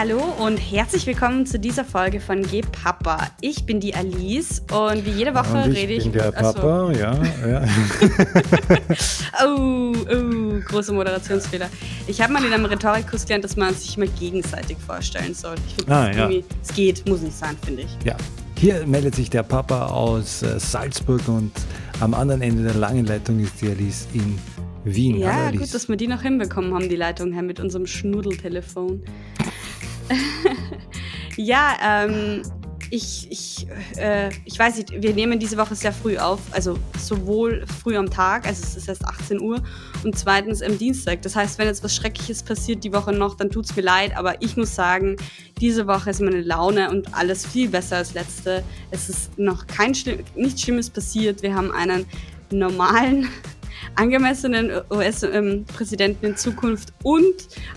Hallo und herzlich willkommen zu dieser Folge von G Papa. Ich bin die Alice und wie jede Woche und ich rede ich. bin der Papa, Achso. ja, ja. oh, oh, große Moderationsfehler. Ich habe mal in einem Rhetorikkurs gelernt, dass man sich mal gegenseitig vorstellen soll. Ich finde, Ah, das ja. irgendwie, es geht, muss nicht sein, finde ich. ja. Hier meldet sich der Papa aus äh, Salzburg und am anderen Ende der langen Leitung ist die Alice in Wien. Ja, gut, dass wir die noch hinbekommen haben, die Leitung her mit unserem Schnuddeltelefon. ja, ähm, ich, ich, äh, ich weiß nicht, wir nehmen diese Woche sehr früh auf, also sowohl früh am Tag, also es ist erst 18 Uhr, und zweitens am Dienstag. Das heißt, wenn jetzt was Schreckliches passiert die Woche noch, dann tut's mir leid, aber ich muss sagen, diese Woche ist meine Laune und alles viel besser als letzte. Es ist noch kein Schlimm, nichts Schlimmes passiert. Wir haben einen normalen angemessenen US-Präsidenten in Zukunft und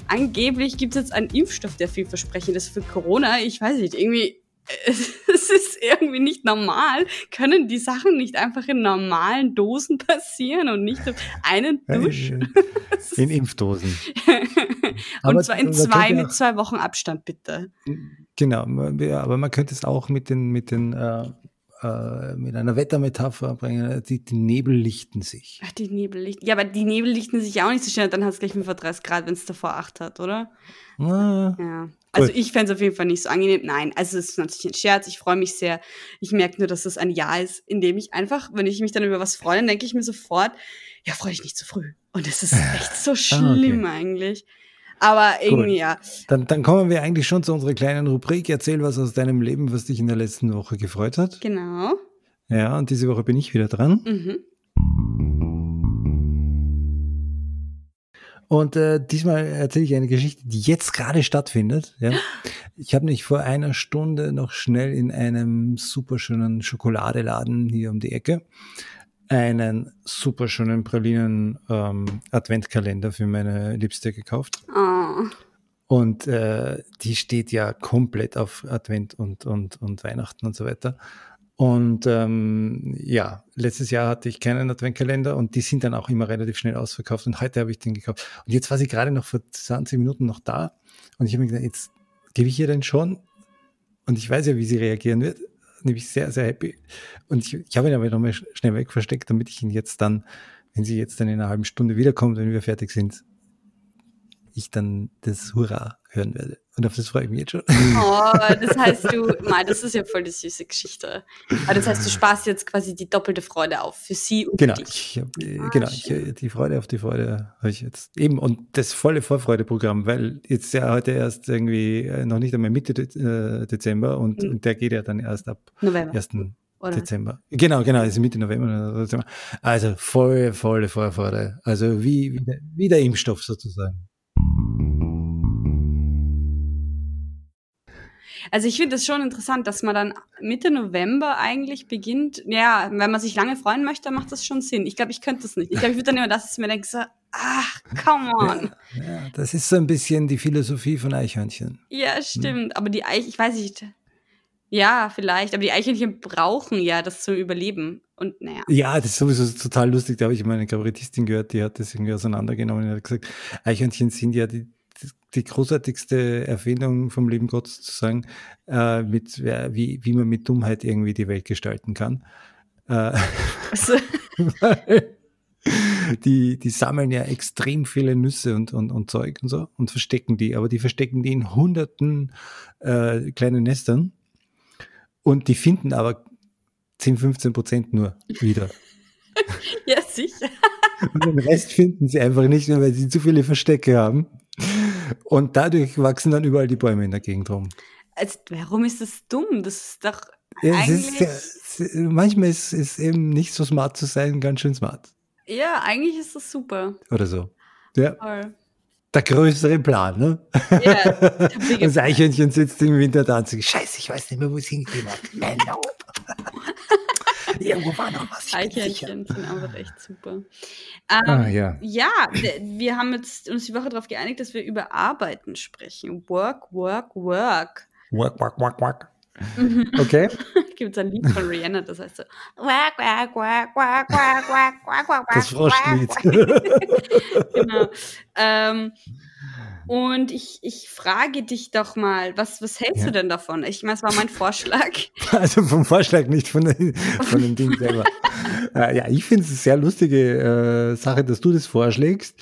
angeblich gibt es jetzt einen Impfstoff, der vielversprechend ist für Corona. Ich weiß nicht, irgendwie, es ist irgendwie nicht normal. Können die Sachen nicht einfach in normalen Dosen passieren und nicht auf einen Dusch? in Impfdosen. und Aber zwar in zwei, mit auch- zwei Wochen Abstand, bitte. Genau, aber man könnte es auch mit den, mit den, äh, äh, mit einer Wettermetapher bringen. Die, die Nebel lichten sich. Ach, die Nebel lichten. Ja, aber die Nebel lichten sich auch nicht so schnell. Dann hat es gleich 35 Grad, wenn es davor 8 hat, oder? Ah, Ja. Also Gut. ich fände es auf jeden Fall nicht so angenehm. Nein, also es ist natürlich ein Scherz. Ich freue mich sehr. Ich merke nur, dass es ein Jahr ist, in dem ich einfach, wenn ich mich dann über was freue, dann denke ich mir sofort, ja, freue dich nicht zu früh. Und es ist echt so schlimm eigentlich. Aber irgendwie, ja. Dann, dann kommen wir eigentlich schon zu unserer kleinen Rubrik. Erzähl was aus deinem Leben, was dich in der letzten Woche gefreut hat. Genau. Ja, und diese Woche bin ich wieder dran. Mhm. Und äh, diesmal erzähle ich eine Geschichte, die jetzt gerade stattfindet. Ja. Ich habe mich vor einer Stunde noch schnell in einem superschönen Schokoladeladen hier um die Ecke einen superschönen Pralinen ähm, Adventkalender für meine Liebste gekauft. Oh. Und äh, die steht ja komplett auf Advent und, und, und Weihnachten und so weiter. Und ähm, ja, letztes Jahr hatte ich keinen Adventkalender und die sind dann auch immer relativ schnell ausverkauft. Und heute habe ich den gekauft. Und jetzt war sie gerade noch vor 20 Minuten noch da. Und ich habe mir gedacht, jetzt gebe ich ihr den schon. Und ich weiß ja, wie sie reagieren wird. Nämlich sehr, sehr happy. Und ich, ich habe ihn aber nochmal sch- schnell weg versteckt, damit ich ihn jetzt dann, wenn sie jetzt dann in einer halben Stunde wiederkommt, wenn wir fertig sind, ich dann das Hurra hören werde. Und auf das freue ich mich jetzt schon. oh, das heißt du, Mai, das ist ja voll die süße Geschichte. Aber das heißt, du sparst jetzt quasi die doppelte Freude auf für sie und Genau, für dich. ich hab, äh, Ah, genau, ich, äh, die Freude auf die Freude habe ich jetzt eben und das volle Vorfreudeprogramm, weil jetzt ja heute erst irgendwie äh, noch nicht einmal Mitte De Dezember und, Mhm. und der geht ja dann erst ab November. 1. Oder? Dezember. Genau, genau, ist Mitte November. Dezember. Also volle, volle Vorfreude. Also wie, wie, der, wie der Impfstoff sozusagen. Also ich finde es schon interessant, dass man dann Mitte November eigentlich beginnt. Ja, wenn man sich lange freuen möchte, macht das schon Sinn. Ich glaube, ich könnte das nicht. Ich glaube, ich würde dann immer das, dass ich mir denke, so, ach, come on. Ja, das ist so ein bisschen die Philosophie von Eichhörnchen. Ja, stimmt. Aber die Eich, ich weiß nicht. Ja, vielleicht. Aber die Eichhörnchen brauchen ja das zum Überleben. Und naja. Ja, das ist sowieso total lustig. Da habe ich mal eine Kabarettistin gehört, die hat das irgendwie auseinandergenommen und hat gesagt, Eichhörnchen sind ja die, die großartigste Erfindung vom lieben Gott sozusagen, äh, mit, ja, wie, wie man mit Dummheit irgendwie die Welt gestalten kann. Äh, Also, die, die sammeln ja extrem viele Nüsse und, und, und Zeug und so und verstecken die, aber die verstecken die in hunderten äh, kleinen Nestern und die finden aber 10, 15 Prozent nur wieder. ja, sicher. Und den Rest finden sie einfach nicht mehr, weil sie zu viele Verstecke haben. Und dadurch wachsen dann überall die Bäume in der Gegend rum. Also, warum ist das dumm? Das ist doch Ja, eigentlich. ist, sehr- manchmal ist es eben nicht so smart zu sein, ganz schön smart. ja, eigentlich ist das super. Oder so. Ja, Toll. der größere Plan, ne? Ja, Das Eichhörnchen sitzt im Winter da und sagt, scheiße, ich weiß nicht mehr, wo es hingegeben hat. Irgendwo war noch was. Eichhörnchen genau, sind einfach echt super. Ah, ähm, ah, ja. ja, wir haben jetzt uns die Woche darauf geeinigt, dass wir über Arbeiten sprechen. Work, work, work. Work, work, work, work. Mhm. Okay. Gibt es ein Lied von Rihanna, das heißt so. Wack, wack, wack, wack, wack, wack, wack, wack, das Froschlied. genau. Ähm, und ich, ich frage dich doch mal, was, was hältst ja. du denn davon? Ich meine, es war mein Vorschlag. Also vom Vorschlag, nicht von, den, von dem Ding selber. äh, ja, ich finde es eine sehr lustige äh, Sache, dass du das vorschlägst.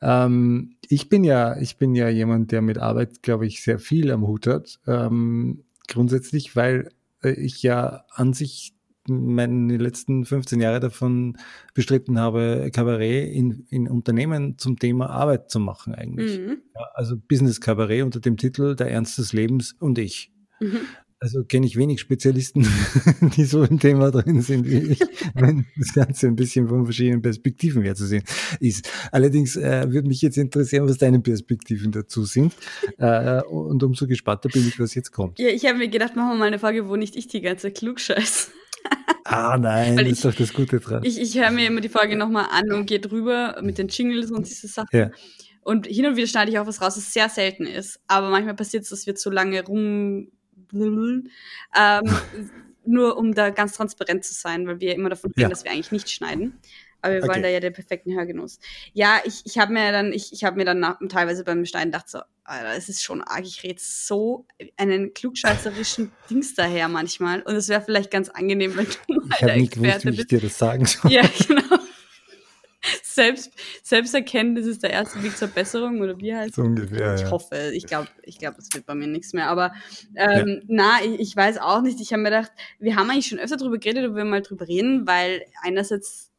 Ähm, ich bin ja, ich bin ja jemand, der mit Arbeit, glaube ich, sehr viel am Hut hat. Ähm, grundsätzlich, weil äh, ich ja an sich meine letzten 15 Jahre davon bestritten habe, Kabarett in, in Unternehmen zum Thema Arbeit zu machen eigentlich. Mhm. Ja, also Business Kabarett unter dem Titel Der Ernst des Lebens und ich. Mhm. Also kenne ich wenig Spezialisten, die so im Thema drin sind wie ich, wenn das Ganze ein bisschen von verschiedenen Perspektiven her zu sehen ist. Allerdings äh, würde mich jetzt interessieren, was deine Perspektiven dazu sind. Äh, und umso gespannter bin ich, was jetzt kommt. Ja, ich habe mir gedacht, machen wir mal eine Frage, wo nicht ich die ganze klugscheiß. Ah nein, das ist doch das Gute dran. Ich, ich höre mir immer die Folge nochmal an und gehe drüber mit den Jingles und diese Sachen. Ja. Und hin und wieder schneide ich auch was raus, das sehr selten ist. Aber manchmal passiert es, dass wir zu lange rum. Ähm, nur um da ganz transparent zu sein, weil wir immer davon reden, ja. dass wir eigentlich nicht schneiden. Aber wir okay. wollen da ja den perfekten Hörgenuss. Ja, ich, ich habe mir dann, ich, ich habe mir dann nach, teilweise beim Schneiden gedacht, so, Alter, es ist schon arg, ich rede so einen klugscheißerischen Dings daher manchmal. Und es wäre vielleicht ganz angenehm, wenn du mal Ich habe nicht gewusst, wie ich dir das sagen soll. Ja, genau. Selbst, Selbsterkenntnis ist der erste Weg zur Besserung, oder wie heißt so ungefähr, Ich ja. hoffe, ich glaube, ich glaub, es wird bei mir nichts mehr. Aber ähm, ja. na, ich, ich, weiß auch nicht. Ich habe mir gedacht, wir haben eigentlich schon öfter darüber geredet, ob wir mal drüber reden, weil einerseits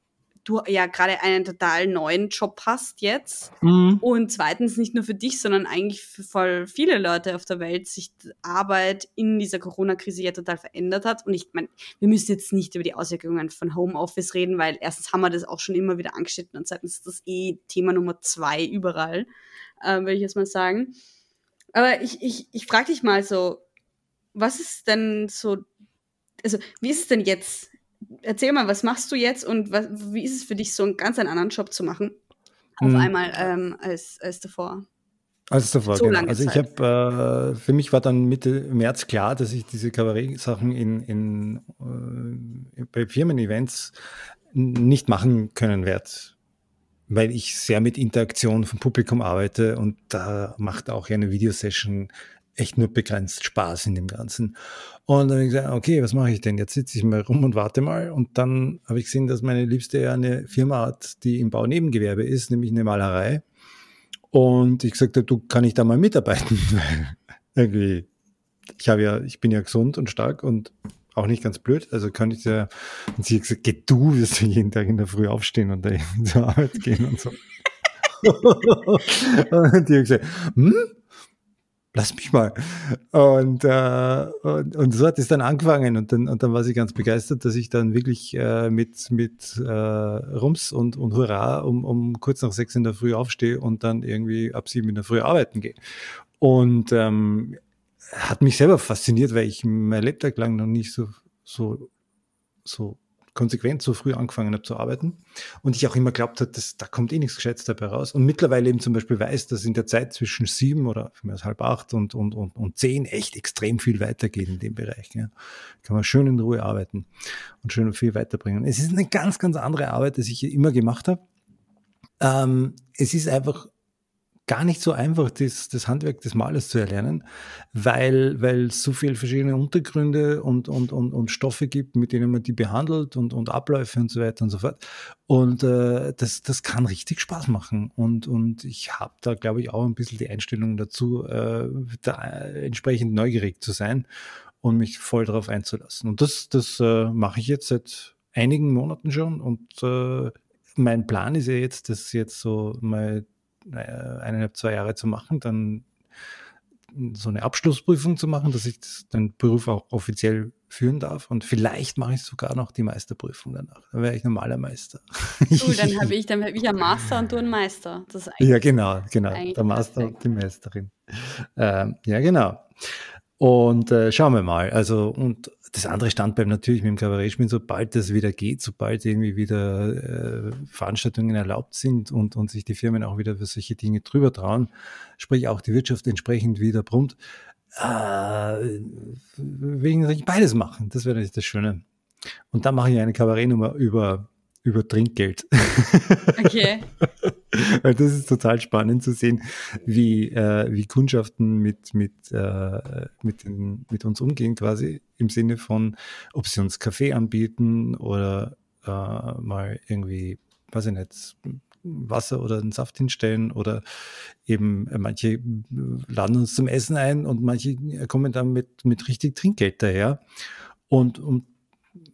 du ja gerade einen total neuen Job hast jetzt mhm. und zweitens nicht nur für dich, sondern eigentlich für voll viele Leute auf der Welt sich Arbeit in dieser Corona-Krise ja total verändert hat. Und ich meine, wir müssen jetzt nicht über die Auswirkungen von Homeoffice reden, weil erstens haben wir das auch schon immer wieder angeschnitten und zweitens ist das eh Thema Nummer zwei überall, äh, würde ich jetzt mal sagen. Aber ich, ich, ich frage dich mal so, was ist denn so, also wie ist es denn jetzt erzähl mal, was machst du jetzt und was, wie ist es für dich, so einen ganz einen anderen Job zu machen? Auf hm. einmal ähm, als, als davor. Als davor, so genau. Also ich habe, äh, für mich war dann Mitte März klar, dass ich diese Kabarett-Sachen in, in, äh, bei Firmen-Events nicht machen können werde, weil ich sehr mit Interaktion vom Publikum arbeite und da macht auch eine Videosession echt nur begrenzt Spaß in dem Ganzen. Und dann habe ich gesagt, okay, was mache ich denn? Jetzt sitze ich mal rum und warte mal. Und dann habe ich gesehen, dass meine Liebste ja eine Firma hat, die im Baunebengewerbe ist, nämlich eine Malerei. Und ich gesagt habe, du kann ich da mal mitarbeiten? irgendwie, ich habe ja, ich bin ja gesund und stark und auch nicht ganz blöd. Also kann ich ja, und sie hat gesagt, geh du, wirst du jeden Tag in der Früh aufstehen und da zur Arbeit gehen und so. und die hat gesagt, hm, lass mich mal. Und, äh, und, und so hat es dann angefangen und dann, und dann war sie ganz begeistert, dass ich dann wirklich äh, mit, mit äh, Rums und, und Hurra um, um kurz nach sechs in der Früh aufstehe und dann irgendwie ab sieben in der Früh arbeiten gehe. Und ähm, hat mich selber fasziniert, weil ich mein Lebtag lang noch nicht so, so, so konsequent so früh angefangen habe zu arbeiten und ich auch immer glaubt habe, dass da kommt eh nichts Gescheites dabei raus und mittlerweile eben zum Beispiel weiß, dass in der Zeit zwischen sieben oder halb acht und, und, und, und zehn echt extrem viel weitergeht in dem Bereich. Ja. Kann man schön in Ruhe arbeiten und schön viel weiterbringen. Es ist eine ganz, ganz andere Arbeit, als ich immer gemacht habe. Ähm, es ist einfach gar nicht so einfach, das, das Handwerk des Malers zu erlernen, weil, es so viele verschiedene Untergründe und, und, und, und Stoffe gibt, mit denen man die behandelt und, und Abläufe und so weiter und so fort. Und äh, das, das kann richtig Spaß machen. Und, und ich habe da, glaube ich, auch ein bisschen die Einstellung dazu, äh, da entsprechend neugierig zu sein und mich voll darauf einzulassen. Und das, das äh, mache ich jetzt seit einigen Monaten schon. Und äh, mein Plan ist ja jetzt, das jetzt so mal eineinhalb, zwei Jahre zu machen, dann so eine Abschlussprüfung zu machen, dass ich den Beruf auch offiziell führen darf. Und vielleicht mache ich sogar noch die Meisterprüfung danach. Dann wäre ich normaler Meister. Cool, dann habe ich, dann hab ich einen Master und du einen Meister. ja, genau, genau. Der Master perfekt. und die Meisterin. Ähm, ja, genau. Und äh, schauen wir mal. Also, und das andere Standbein natürlich mit dem Kabarettspielen, sobald das wieder geht, sobald irgendwie wieder äh, Veranstaltungen erlaubt sind und, und sich die Firmen auch wieder für solche Dinge drüber trauen, sprich auch die Wirtschaft entsprechend wieder brummt, äh, soll ich beides machen. Das wäre das Schöne. Und dann mache ich eine Kabarettnummer über, über Trinkgeld. Okay. Weil das ist total spannend zu sehen, wie, äh, wie Kundschaften mit, mit, äh, mit, den, mit uns umgehen, quasi im Sinne von, ob sie uns Kaffee anbieten oder äh, mal irgendwie, weiß ich nicht, Wasser oder einen Saft hinstellen oder eben äh, manche laden uns zum Essen ein und manche kommen dann mit, mit richtig Trinkgeld daher und, und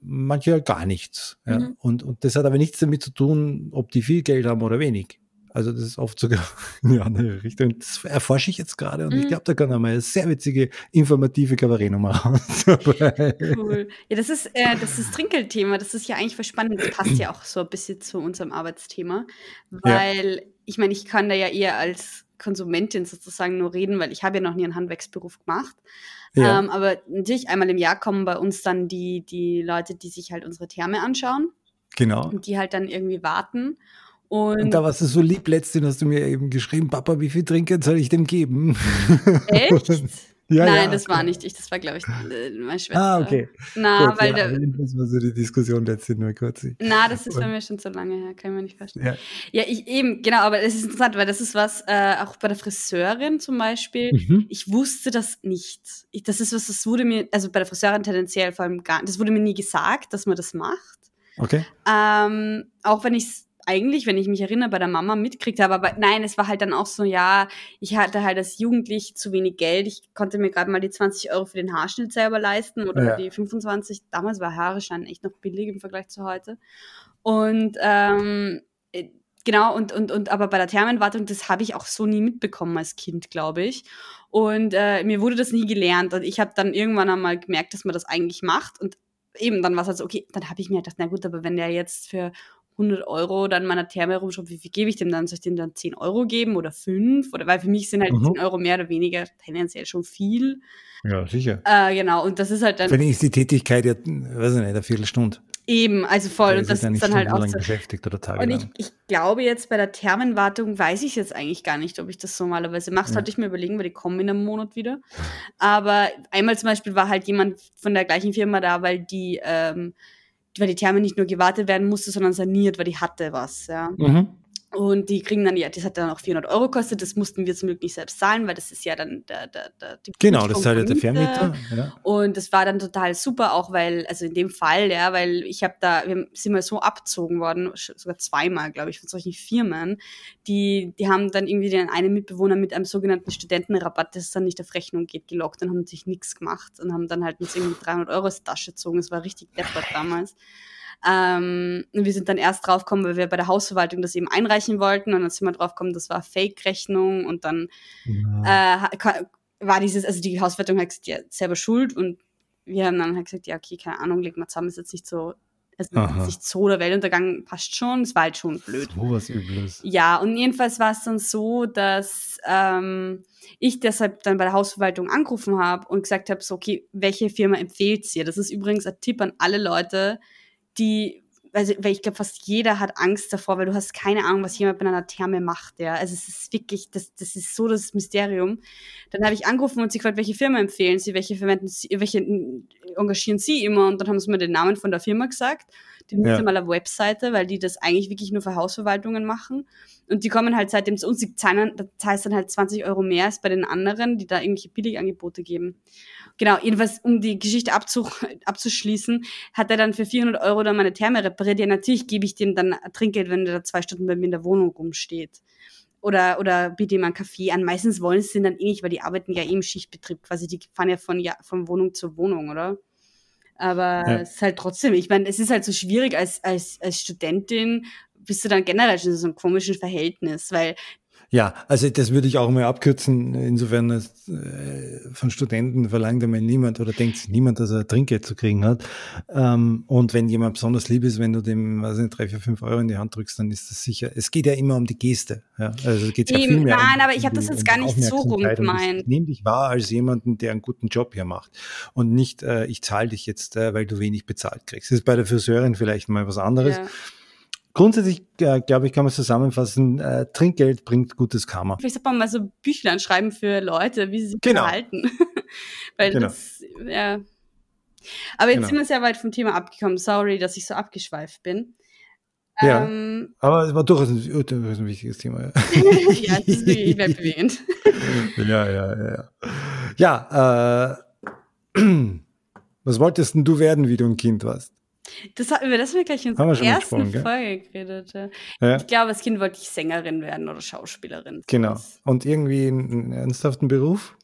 manche gar nichts. Ja. Mhm. Und, und das hat aber nichts damit zu tun, ob die viel Geld haben oder wenig. Also das ist oft sogar in eine andere Richtung. Das erforsche ich jetzt gerade und mhm. ich glaube, da kann einmal eine sehr witzige, informative Kabarettnummer raus. cool. Ja, das ist äh, das ist Trinkgeldthema. Das ist ja eigentlich was Spannendes. Das passt ja auch so ein bisschen zu unserem Arbeitsthema. Weil, ja. ich meine, ich kann da ja eher als Konsumentin sozusagen nur reden, weil ich habe ja noch nie einen Handwerksberuf gemacht. Ja. Ähm, aber natürlich einmal im Jahr kommen bei uns dann die, die Leute, die sich halt unsere Therme anschauen. Genau. Und die halt dann irgendwie warten. Und, und, da warst du so lieb, letztens hast du mir eben geschrieben, Papa, wie viel Trinkgeld soll ich dem geben? Echt? ja, Nein, ja, das war nicht ich, das war, glaube ich, äh, meine Schwester. Ah, okay. Na, Gut, weil ja, der, das war so die Diskussion letztens nur kurz. Na, das ist bei mir schon so lange her, kann ich mir nicht vorstellen. Ja, ja ich eben, genau, aber es ist interessant, weil das ist was, äh, auch bei der Friseurin zum Beispiel, mhm. ich wusste das nicht. Ich, das ist was, das wurde mir, also bei der Friseurin tendenziell vor allem gar das wurde mir nie gesagt, dass man das macht. Okay. Ähm, auch wenn ich es eigentlich, wenn ich mich erinnere, bei der Mama mitkriegt habe. Aber nein, es war halt dann auch so, ja, ich hatte halt als Jugendlich zu wenig Geld. Ich konnte mir gerade mal die 20 Euro für den Haarschnitt selber leisten oder ja. die 25. Damals war Haareschein echt noch billig im Vergleich zu heute. Und ähm, äh, genau, und, und, und aber bei der Thermenwartung, das habe ich auch so nie mitbekommen als Kind, glaube ich. Und äh, mir wurde das nie gelernt. Und ich habe dann irgendwann einmal gemerkt, dass man das eigentlich macht. Und eben, dann war es halt so, okay, dann habe ich mir gedacht, na gut, aber wenn der jetzt für 100 Euro dann meiner Therme rumschaut, wie viel gebe ich dem dann? Soll ich dem dann 10 Euro geben oder 5? Oder, weil für mich sind halt mhm. 10 Euro mehr oder weniger tendenziell schon viel. Ja, sicher. Äh, genau, und das ist halt dann. Für mich ist die Tätigkeit ja, weiß ich nicht, eine Viertelstunde. Eben, also voll. und das ist dann halt auch so. beschäftigt oder tagelang. Und ich, ich glaube jetzt bei der Thermenwartung weiß ich jetzt eigentlich gar nicht, ob ich das normalerweise mache. Das ja. sollte ich mir überlegen, weil die kommen in einem Monat wieder. Aber einmal zum Beispiel war halt jemand von der gleichen Firma da, weil die ähm, weil die Therme nicht nur gewartet werden musste, sondern saniert, weil die hatte was, ja. Mhm. Und die kriegen dann, ja, das hat dann auch 400 Euro gekostet, das mussten wir zum Glück nicht selbst zahlen, weil das ist ja dann der, der, der die Genau, das zahlt ja der Vermieter. Ja. Und das war dann total super, auch weil, also in dem Fall, ja, weil ich habe da, wir sind mal so abgezogen worden, sogar zweimal, glaube ich, von solchen Firmen, die, die haben dann irgendwie den einen Mitbewohner mit einem sogenannten Studentenrabatt, das dann nicht auf Rechnung geht, gelockt und haben sich nichts gemacht und haben dann halt uns irgendwie 300 Euro aus der Tasche gezogen. Das war richtig deppert damals. Ähm, wir sind dann erst draufgekommen, weil wir bei der Hausverwaltung das eben einreichen wollten und dann sind wir draufgekommen, das war Fake-Rechnung und dann ja. äh, war dieses, also die Hausverwaltung hat gesagt, ja, selber schuld und wir haben dann halt gesagt, ja, okay, keine Ahnung, leg mal zusammen, ist jetzt nicht so, es ist nicht so der Weltuntergang, passt schon, es war halt schon blöd. So was Übles. Ja, und jedenfalls war es dann so, dass ähm, ich deshalb dann bei der Hausverwaltung angerufen habe und gesagt habe, so, okay, welche Firma empfiehlt ihr? Das ist übrigens ein Tipp an alle Leute, die, also, weil ich glaube, fast jeder hat Angst davor, weil du hast keine Ahnung, was jemand bei einer Therme macht, ja. Also es ist wirklich, das, das ist so das Mysterium. Dann habe ich angerufen und sie gefragt, welche Firma empfehlen sie, welche verwenden sie, welche engagieren sie immer und dann haben sie mir den Namen von der Firma gesagt. Die nutzen ja. mal eine Webseite, weil die das eigentlich wirklich nur für Hausverwaltungen machen. Und die kommen halt seitdem zu uns, die zahlen, das heißt dann halt 20 Euro mehr als bei den anderen, die da irgendwelche Billigangebote geben. Genau, jedenfalls, um die Geschichte abzu, abzuschließen, hat er dann für 400 Euro dann meine Therme repariert. Ja, natürlich gebe ich dem dann Trinkgeld, wenn er da zwei Stunden bei mir in der Wohnung rumsteht. Oder, oder biete ihm einen Kaffee an. Meistens wollen sie dann eh nicht, weil die arbeiten ja eh im Schichtbetrieb quasi. Die fahren ja von, ja, von Wohnung zu Wohnung, oder? Aber ja. es ist halt trotzdem, ich meine, es ist halt so schwierig als, als, als Studentin, bist du dann generell schon in so einem komischen Verhältnis, weil ja, also das würde ich auch mal abkürzen. Insofern äh, von Studenten verlangt einmal niemand oder denkt niemand, dass er Trinkgeld zu kriegen hat. Ähm, und wenn jemand besonders lieb ist, wenn du dem, weiß nicht, drei, vier, fünf Euro in die Hand drückst, dann ist das sicher. Es geht ja immer um die Geste. Ja? Also es geht ja viel mehr Nein, um, aber ich habe das jetzt gar nicht so rum gemeint. Nimm dich wahr als jemanden, der einen guten Job hier macht. Und nicht, äh, ich zahle dich jetzt, äh, weil du wenig bezahlt kriegst. Das ist bei der Friseurin vielleicht mal was anderes. Ja grundsätzlich, äh, glaube ich, kann man zusammenfassen, äh, Trinkgeld bringt gutes Karma. Vielleicht sollte man mal so Büchlein schreiben für Leute, wie sie sich Genau. verhalten. Weil Genau. das, ja. Aber jetzt Genau. sind wir sehr weit vom Thema abgekommen. Sorry, dass ich so abgeschweift bin. Ja. Ähm, Aber es war durchaus ein, durchaus ein wichtiges Thema. Ja. ja, das ist wirklich weltbewegend. ja, ja, ja. Ja, ja äh, was wolltest denn du werden, wie du ein Kind warst? Das, über das haben wir gleich in mal ersten? Folge geredet. Ja. Ich glaube, als Kind wollte ich Sängerin werden oder Schauspielerin. genau. Und irgendwie einen, ernsthaften Beruf?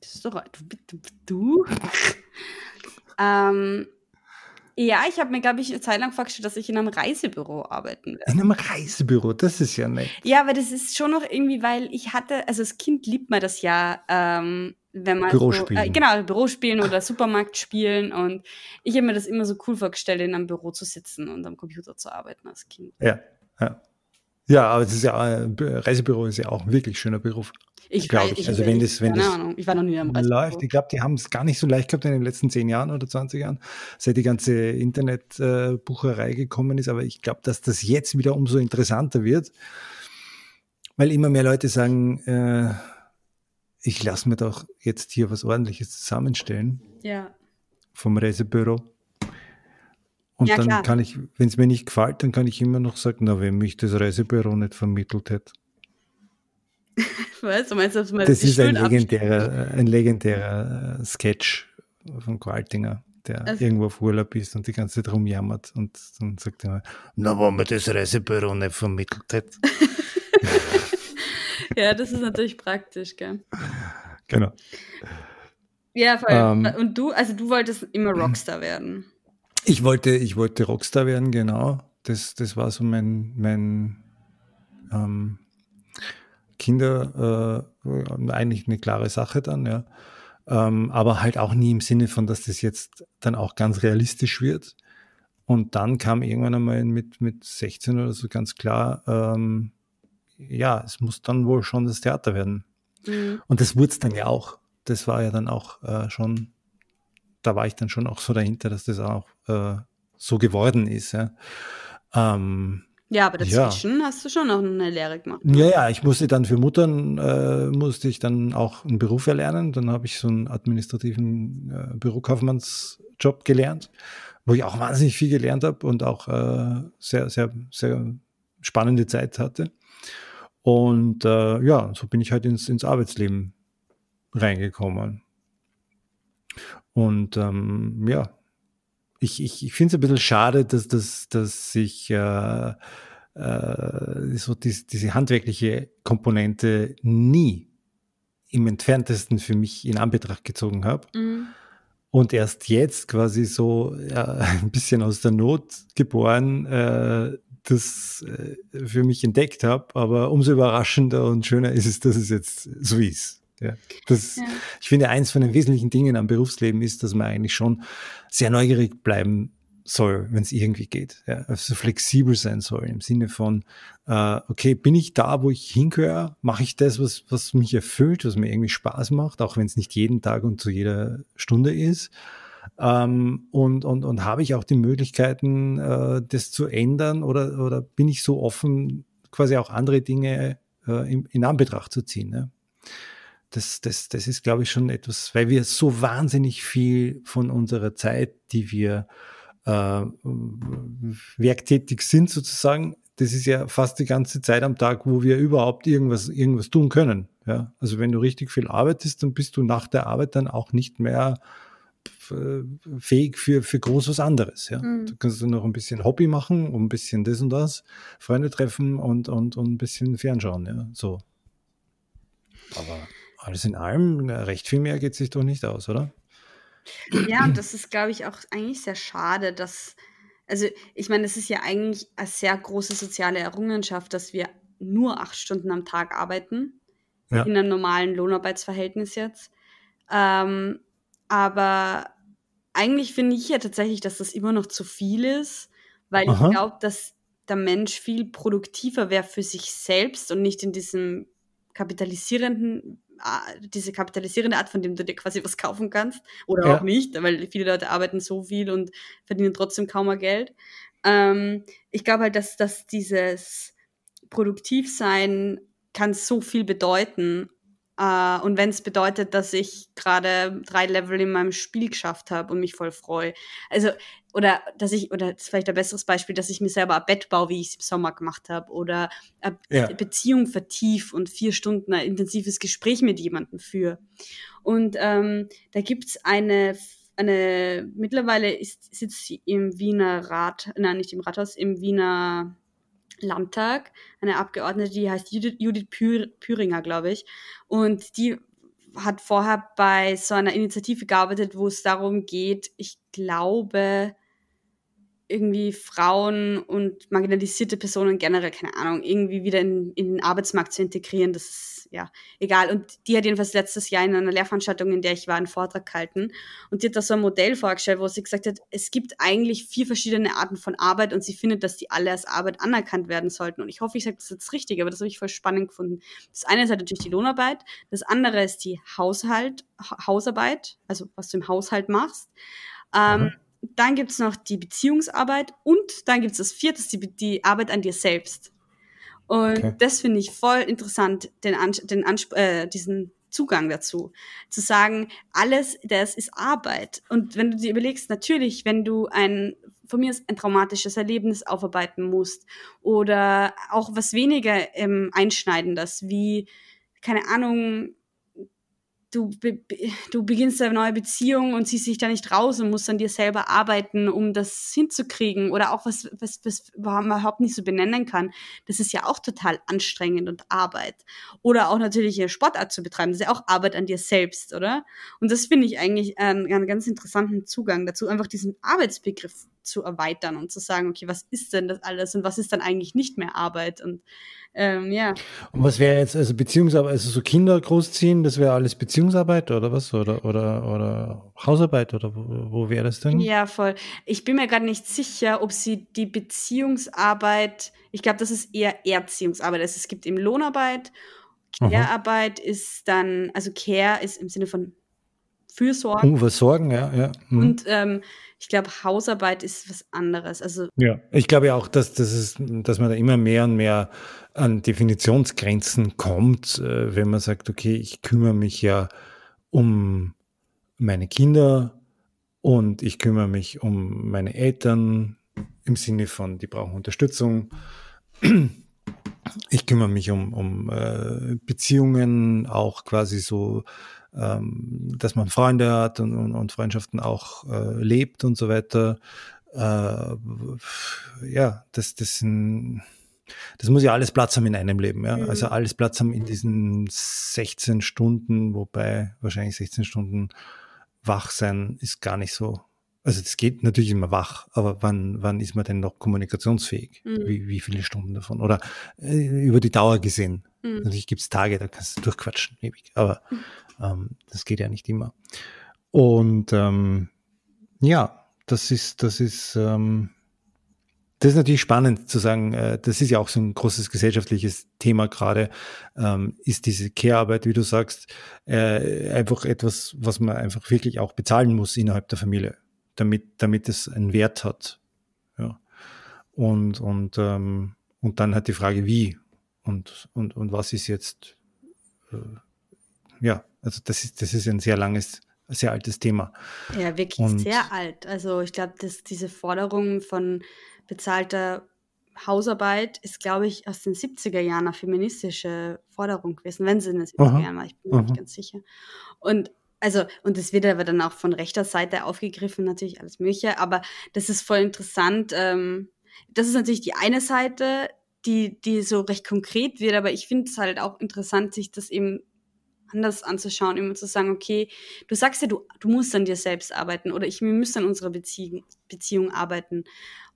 das ist doch du. du, du. ähm, ja, ich habe mir, glaube ich, eine Zeit lang vorgestellt, dass ich in einem Reisebüro arbeiten werde. In einem Reisebüro, das ist ja nett. Ja, aber das ist schon noch irgendwie, weil ich hatte, also als Kind liebt man das ja, ähm, wenn man Büro so, spielen. Äh, genau, Büro spielen oder Supermarkt spielen und ich habe mir das immer so cool vorgestellt, in einem Büro zu sitzen und am Computer zu arbeiten als Kind. Ja, ja. Ja, aber es ist ja, äh, Reisebüro ist ja auch ein wirklich schöner Beruf. Ich Glaub weiß- ich. Also wenn das- wenn keine das Ahnung, ich war noch nie einem Reisebüro. läuft. Ich glaube, die haben es gar nicht so leicht gehabt in den letzten zehn Jahren oder 20 Jahren, seit die ganze Internetbucherei gekommen ist. Aber ich glaube, dass das jetzt wieder umso interessanter wird, weil immer mehr Leute sagen, äh, ich lasse mir doch jetzt hier was ordentliches zusammenstellen Ja. vom Reisebüro. Und Ja, dann klar. kann ich, wenn es mir nicht gefällt, dann kann ich immer noch sagen, na, wenn mich das Reisebüro nicht vermittelt hätte. Weißt du, meinst dass man Das ist ein legendärer, ein legendärer äh, Sketch von Qualtinger, der Also- irgendwo auf Urlaub ist und die ganze Zeit rumjammert und dann sagt er, na, wenn mir das Reisebüro nicht vermittelt hätte. Ja, das ist natürlich praktisch, gell? Genau. Ja, voll. Ähm. und du, also du wolltest immer Rockstar werden. Ich wollte, ich wollte Rockstar werden, genau. Das, das war so mein, mein ähm, Kinder, äh, eigentlich eine klare Sache dann, ja. Ähm, aber halt auch nie im Sinne von, dass das jetzt dann auch ganz realistisch wird. Und dann kam irgendwann einmal mit, mit 16 oder so ganz klar, ähm, ja, es muss dann wohl schon das Theater werden. Mhm. Und das wurde es dann ja auch. Das war ja dann auch äh, schon, da war ich dann schon auch so dahinter, dass das auch äh, so geworden ist. Ja, ähm, Ja, aber Ja. dazwischen hast du schon noch eine Lehre gemacht. ja, ja, ich musste dann für Muttern, äh, musste ich dann auch einen Beruf erlernen. Dann habe ich so einen administrativen äh, Bürokaufmannsjob gelernt, wo ich auch wahnsinnig viel gelernt habe und auch äh, sehr, sehr, sehr spannende Zeit hatte. Und äh, ja, so bin ich halt ins, ins Arbeitsleben reingekommen. Und ähm, ja, ich, ich, ich finde es ein bisschen schade, dass, dass, dass ich äh, äh, so dies, diese handwerkliche Komponente nie im entferntesten für mich in Anbetracht gezogen habe Mhm. und erst jetzt quasi so ja, ein bisschen aus der Not geboren äh, das äh, für mich entdeckt habe. Aber umso überraschender und schöner ist es, dass es jetzt so ist. Ja, das, Ja. Ich finde, eins von den wesentlichen Dingen am Berufsleben ist, dass man eigentlich schon sehr neugierig bleiben soll, wenn es irgendwie geht. Ja, also flexibel sein soll im Sinne von, äh, okay, bin ich da, wo ich hingehöre? Mache ich das, was, was mich erfüllt, was mir irgendwie Spaß macht, auch wenn es nicht jeden Tag und zu jeder Stunde ist? Ähm, und, und, und habe ich auch die Möglichkeiten, äh, das zu ändern oder, oder bin ich so offen, quasi auch andere Dinge äh, in, in Anbetracht zu ziehen? Ne? Das, das, das ist, glaube ich, schon etwas, weil wir so wahnsinnig viel von unserer Zeit, die wir äh, werktätig sind sozusagen, das ist ja fast die ganze Zeit am Tag, wo wir überhaupt irgendwas, irgendwas tun können. Ja? Also wenn du richtig viel arbeitest, dann bist du nach der Arbeit dann auch nicht mehr fähig für, für groß was anderes. Ja? Mhm. Du kannst dann noch ein bisschen Hobby machen, und ein bisschen das und das, Freunde treffen und, und, und ein bisschen fernschauen. Ja? So. Aber alles in allem, recht viel mehr geht sich doch nicht aus, oder? Ja, und das ist, glaube ich, auch eigentlich sehr schade, dass, also ich meine, es ist ja eigentlich eine sehr große soziale Errungenschaft, dass wir nur acht Stunden am Tag arbeiten, Ja. in einem normalen Lohnarbeitsverhältnis jetzt. Ähm, aber eigentlich finde ich ja tatsächlich, dass das immer noch zu viel ist, weil Aha. ich glaube, dass der Mensch viel produktiver wäre für sich selbst und nicht in diesem kapitalisierenden, diese kapitalisierende Art, von dem du dir quasi was kaufen kannst oder Ja. auch nicht, weil viele Leute arbeiten so viel und verdienen trotzdem kaum mehr Geld. Ähm, ich glaube halt, dass, dass dieses Produktivsein kann so viel bedeuten. Uh, und wenn es bedeutet, dass ich gerade drei Level in meinem Spiel geschafft habe und mich voll freue. Also, oder dass ich, oder das ist vielleicht ein besseres Beispiel, dass ich mir selber ein Bett baue, wie ich es im Sommer gemacht habe, oder eine ja. Beziehung vertief und vier Stunden ein intensives Gespräch mit jemandem führe. Und ähm, da gibt's eine eine, mittlerweile ist, sitzt sie im Wiener Rat, nein, nicht im Rathaus, im Wiener Landtag, eine Abgeordnete, die heißt Judith, Judith Püringer, glaube ich. Und die hat vorher bei so einer Initiative gearbeitet, wo es darum geht, ich glaube, irgendwie Frauen und marginalisierte Personen generell, keine Ahnung, irgendwie wieder in, in den Arbeitsmarkt zu integrieren. Das ist ja egal. Und die hat jedenfalls letztes Jahr in einer Lehrveranstaltung, in der ich war, einen Vortrag gehalten. Und die hat da so ein Modell vorgestellt, wo sie gesagt hat, es gibt eigentlich vier verschiedene Arten von Arbeit und sie findet, dass die alle als Arbeit anerkannt werden sollten. Und ich hoffe, ich sage das jetzt richtig, aber das habe ich voll spannend gefunden. Das eine ist halt natürlich die Lohnarbeit, das andere ist die Haushalt, Hausarbeit, also was du im Haushalt machst. Ähm, mhm dann gibt es noch die Beziehungsarbeit und dann gibt es das vierte, die, die Arbeit an dir selbst. Und okay. das finde ich voll interessant, den, den Anspr äh, diesen Zugang dazu. Zu sagen, alles, das ist Arbeit. Und wenn du dir überlegst, natürlich, wenn du ein, von mir ist ein traumatisches Erlebnis aufarbeiten musst oder auch was weniger ähm, einschneidendes, wie, keine Ahnung, du, du beginnst eine neue Beziehung und ziehst dich da nicht raus und musst an dir selber arbeiten, um das hinzukriegen oder auch was, was, was man überhaupt nicht so benennen kann. Das ist ja auch total anstrengend und Arbeit. Oder auch natürlich eine Sportart zu betreiben, das ist ja auch Arbeit an dir selbst, oder? Und das finde ich eigentlich einen, einen ganz interessanten Zugang dazu, einfach diesen Arbeitsbegriff zu erweitern und zu sagen, okay, was ist denn das alles und was ist dann eigentlich nicht mehr Arbeit und ähm, ja. Und was wäre jetzt, also Beziehungsarbeit, also so Kinder großziehen, das wäre alles Beziehungsarbeit oder was? Oder, oder, oder Hausarbeit oder wo, wo wäre das denn? Ja, voll. Ich bin mir gerade nicht sicher, ob sie die Beziehungsarbeit, ich glaube, das ist eher Erziehungsarbeit. Also es gibt eben Lohnarbeit, Care-Arbeit ist dann, also Care ist im Sinne von Fürsorge. Oh, Versorgen, ja, ja. Mhm. Und ähm, ich glaube, Hausarbeit ist was anderes. Also ja, ich glaube ja auch, dass, dass, es, dass man da immer mehr und mehr an Definitionsgrenzen kommt, äh, wenn man sagt, okay, ich kümmere mich ja um meine Kinder und ich kümmere mich um meine Eltern im Sinne von, die brauchen Unterstützung. Ich kümmere mich um, um äh, Beziehungen, auch quasi so ähm, dass man Freunde hat und, und, und Freundschaften auch äh, lebt und so weiter. Äh, ja, das, das, sind, das muss ja alles Platz haben in einem Leben. Ja? Mhm. Also alles Platz haben in diesen 16 Stunden, wobei wahrscheinlich 16 Stunden wach sein ist gar nicht so. Also das geht natürlich immer wach, aber wann, wann ist man denn noch kommunikationsfähig? Mhm. Wie, wie viele Stunden davon? Oder äh, über die Dauer gesehen. Mhm. Natürlich gibt es Tage, da kannst du durchquatschen, ewig. Aber mhm. Ähm, das geht ja nicht immer. Und ähm, ja, das ist, das ist, ähm, das ist natürlich spannend zu sagen, äh, das ist ja auch so ein großes gesellschaftliches Thema gerade, ähm, ist diese Care-Arbeit, wie du sagst, äh, einfach etwas, was man einfach wirklich auch bezahlen muss innerhalb der Familie, damit, damit es einen Wert hat. Ja. Und, und, ähm, und dann hat die Frage, wie und, und, und was ist jetzt, äh, ja, also das ist, das ist ein sehr langes, sehr altes Thema. Ja, wirklich Und sehr alt. Also ich glaube, dass diese Forderung von bezahlter Hausarbeit ist, glaube ich, aus den 70er Jahren eine feministische Forderung gewesen, wenn sie in den 70er Jahren war, ich bin mir nicht ganz sicher. Und also, und das wird aber dann auch von rechter Seite aufgegriffen, natürlich alles Mögliche, aber das ist voll interessant. Ähm, das ist natürlich die eine Seite, die, die so recht konkret wird, aber ich finde es halt auch interessant, sich das eben anders anzuschauen, immer zu sagen, okay, du sagst ja, du, du musst an dir selbst arbeiten oder ich, wir müssen an unserer Beziehung, Beziehung arbeiten.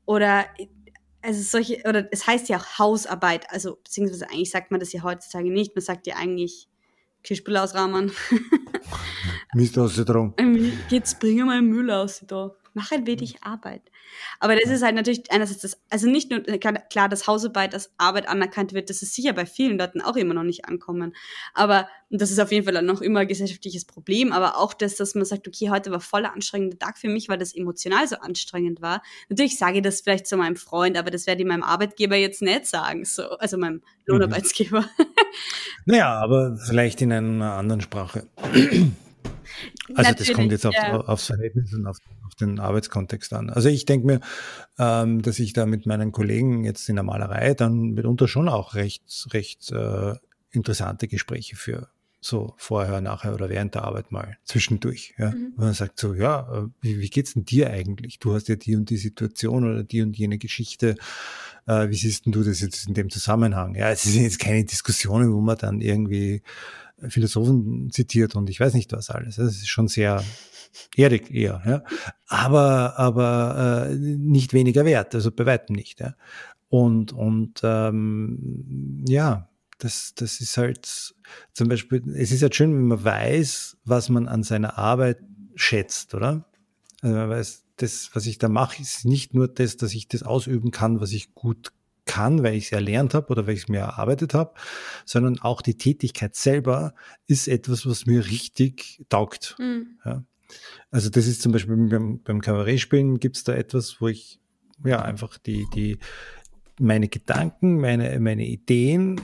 Oder also solche, oder es heißt ja auch Hausarbeit, also beziehungsweise eigentlich sagt man das ja heutzutage nicht, man sagt ja eigentlich Kirschbüll ausrahmen. Mist aus der Drum. Jetzt bringen wir Müll aus da. Mach ein wenig Arbeit. Aber das ist halt natürlich einerseits das, also nicht nur, klar, dass Hausarbeit als Arbeit anerkannt wird, das ist sicher bei vielen Leuten auch immer noch nicht ankommen. Aber das ist auf jeden Fall noch immer ein gesellschaftliches Problem. Aber auch das, dass man sagt, okay, heute war voller anstrengender Tag für mich, weil das emotional so anstrengend war. Natürlich sage ich das vielleicht zu meinem Freund, aber das werde ich meinem Arbeitgeber jetzt nicht sagen, so, also meinem mhm. Lohnarbeitsgeber. Mhm. Naja, aber vielleicht in einer anderen Sprache. Also Natürlich, das kommt jetzt auf, ja. aufs Verhältnis und auf, auf, den Arbeitskontext an. Also ich denke mir, ähm, dass ich da mit meinen Kollegen jetzt in der Malerei dann mitunter schon auch recht, recht äh, interessante Gespräche für so vorher, nachher oder während der Arbeit mal zwischendurch. Ja? Mhm. Man sagt so, ja, äh, wie, wie geht's denn dir eigentlich? Du hast ja die und die Situation oder die und jene Geschichte. Äh, wie siehst denn du das jetzt in dem Zusammenhang? Ja, es sind jetzt keine Diskussionen, wo man dann irgendwie Philosophen zitiert und ich weiß nicht was alles. Das ist schon sehr erdig eher, ja. Aber, aber äh, nicht weniger wert, also bei weitem nicht. Ja. Und, und ähm, ja, das, das ist halt zum Beispiel, es ist halt schön, wenn man weiß, was man an seiner Arbeit schätzt, oder? Also man weiß, das, was ich da mache, ist nicht nur das, dass ich das ausüben kann, was ich gut kann, weil ich es erlernt habe oder weil ich es mir erarbeitet habe, sondern auch die Tätigkeit selber ist etwas, was mir richtig taugt. Mhm. Ja. Also das ist zum Beispiel beim, beim Kabarettspielen gibt es da etwas, wo ich ja einfach die, die, meine Gedanken, meine, meine Ideen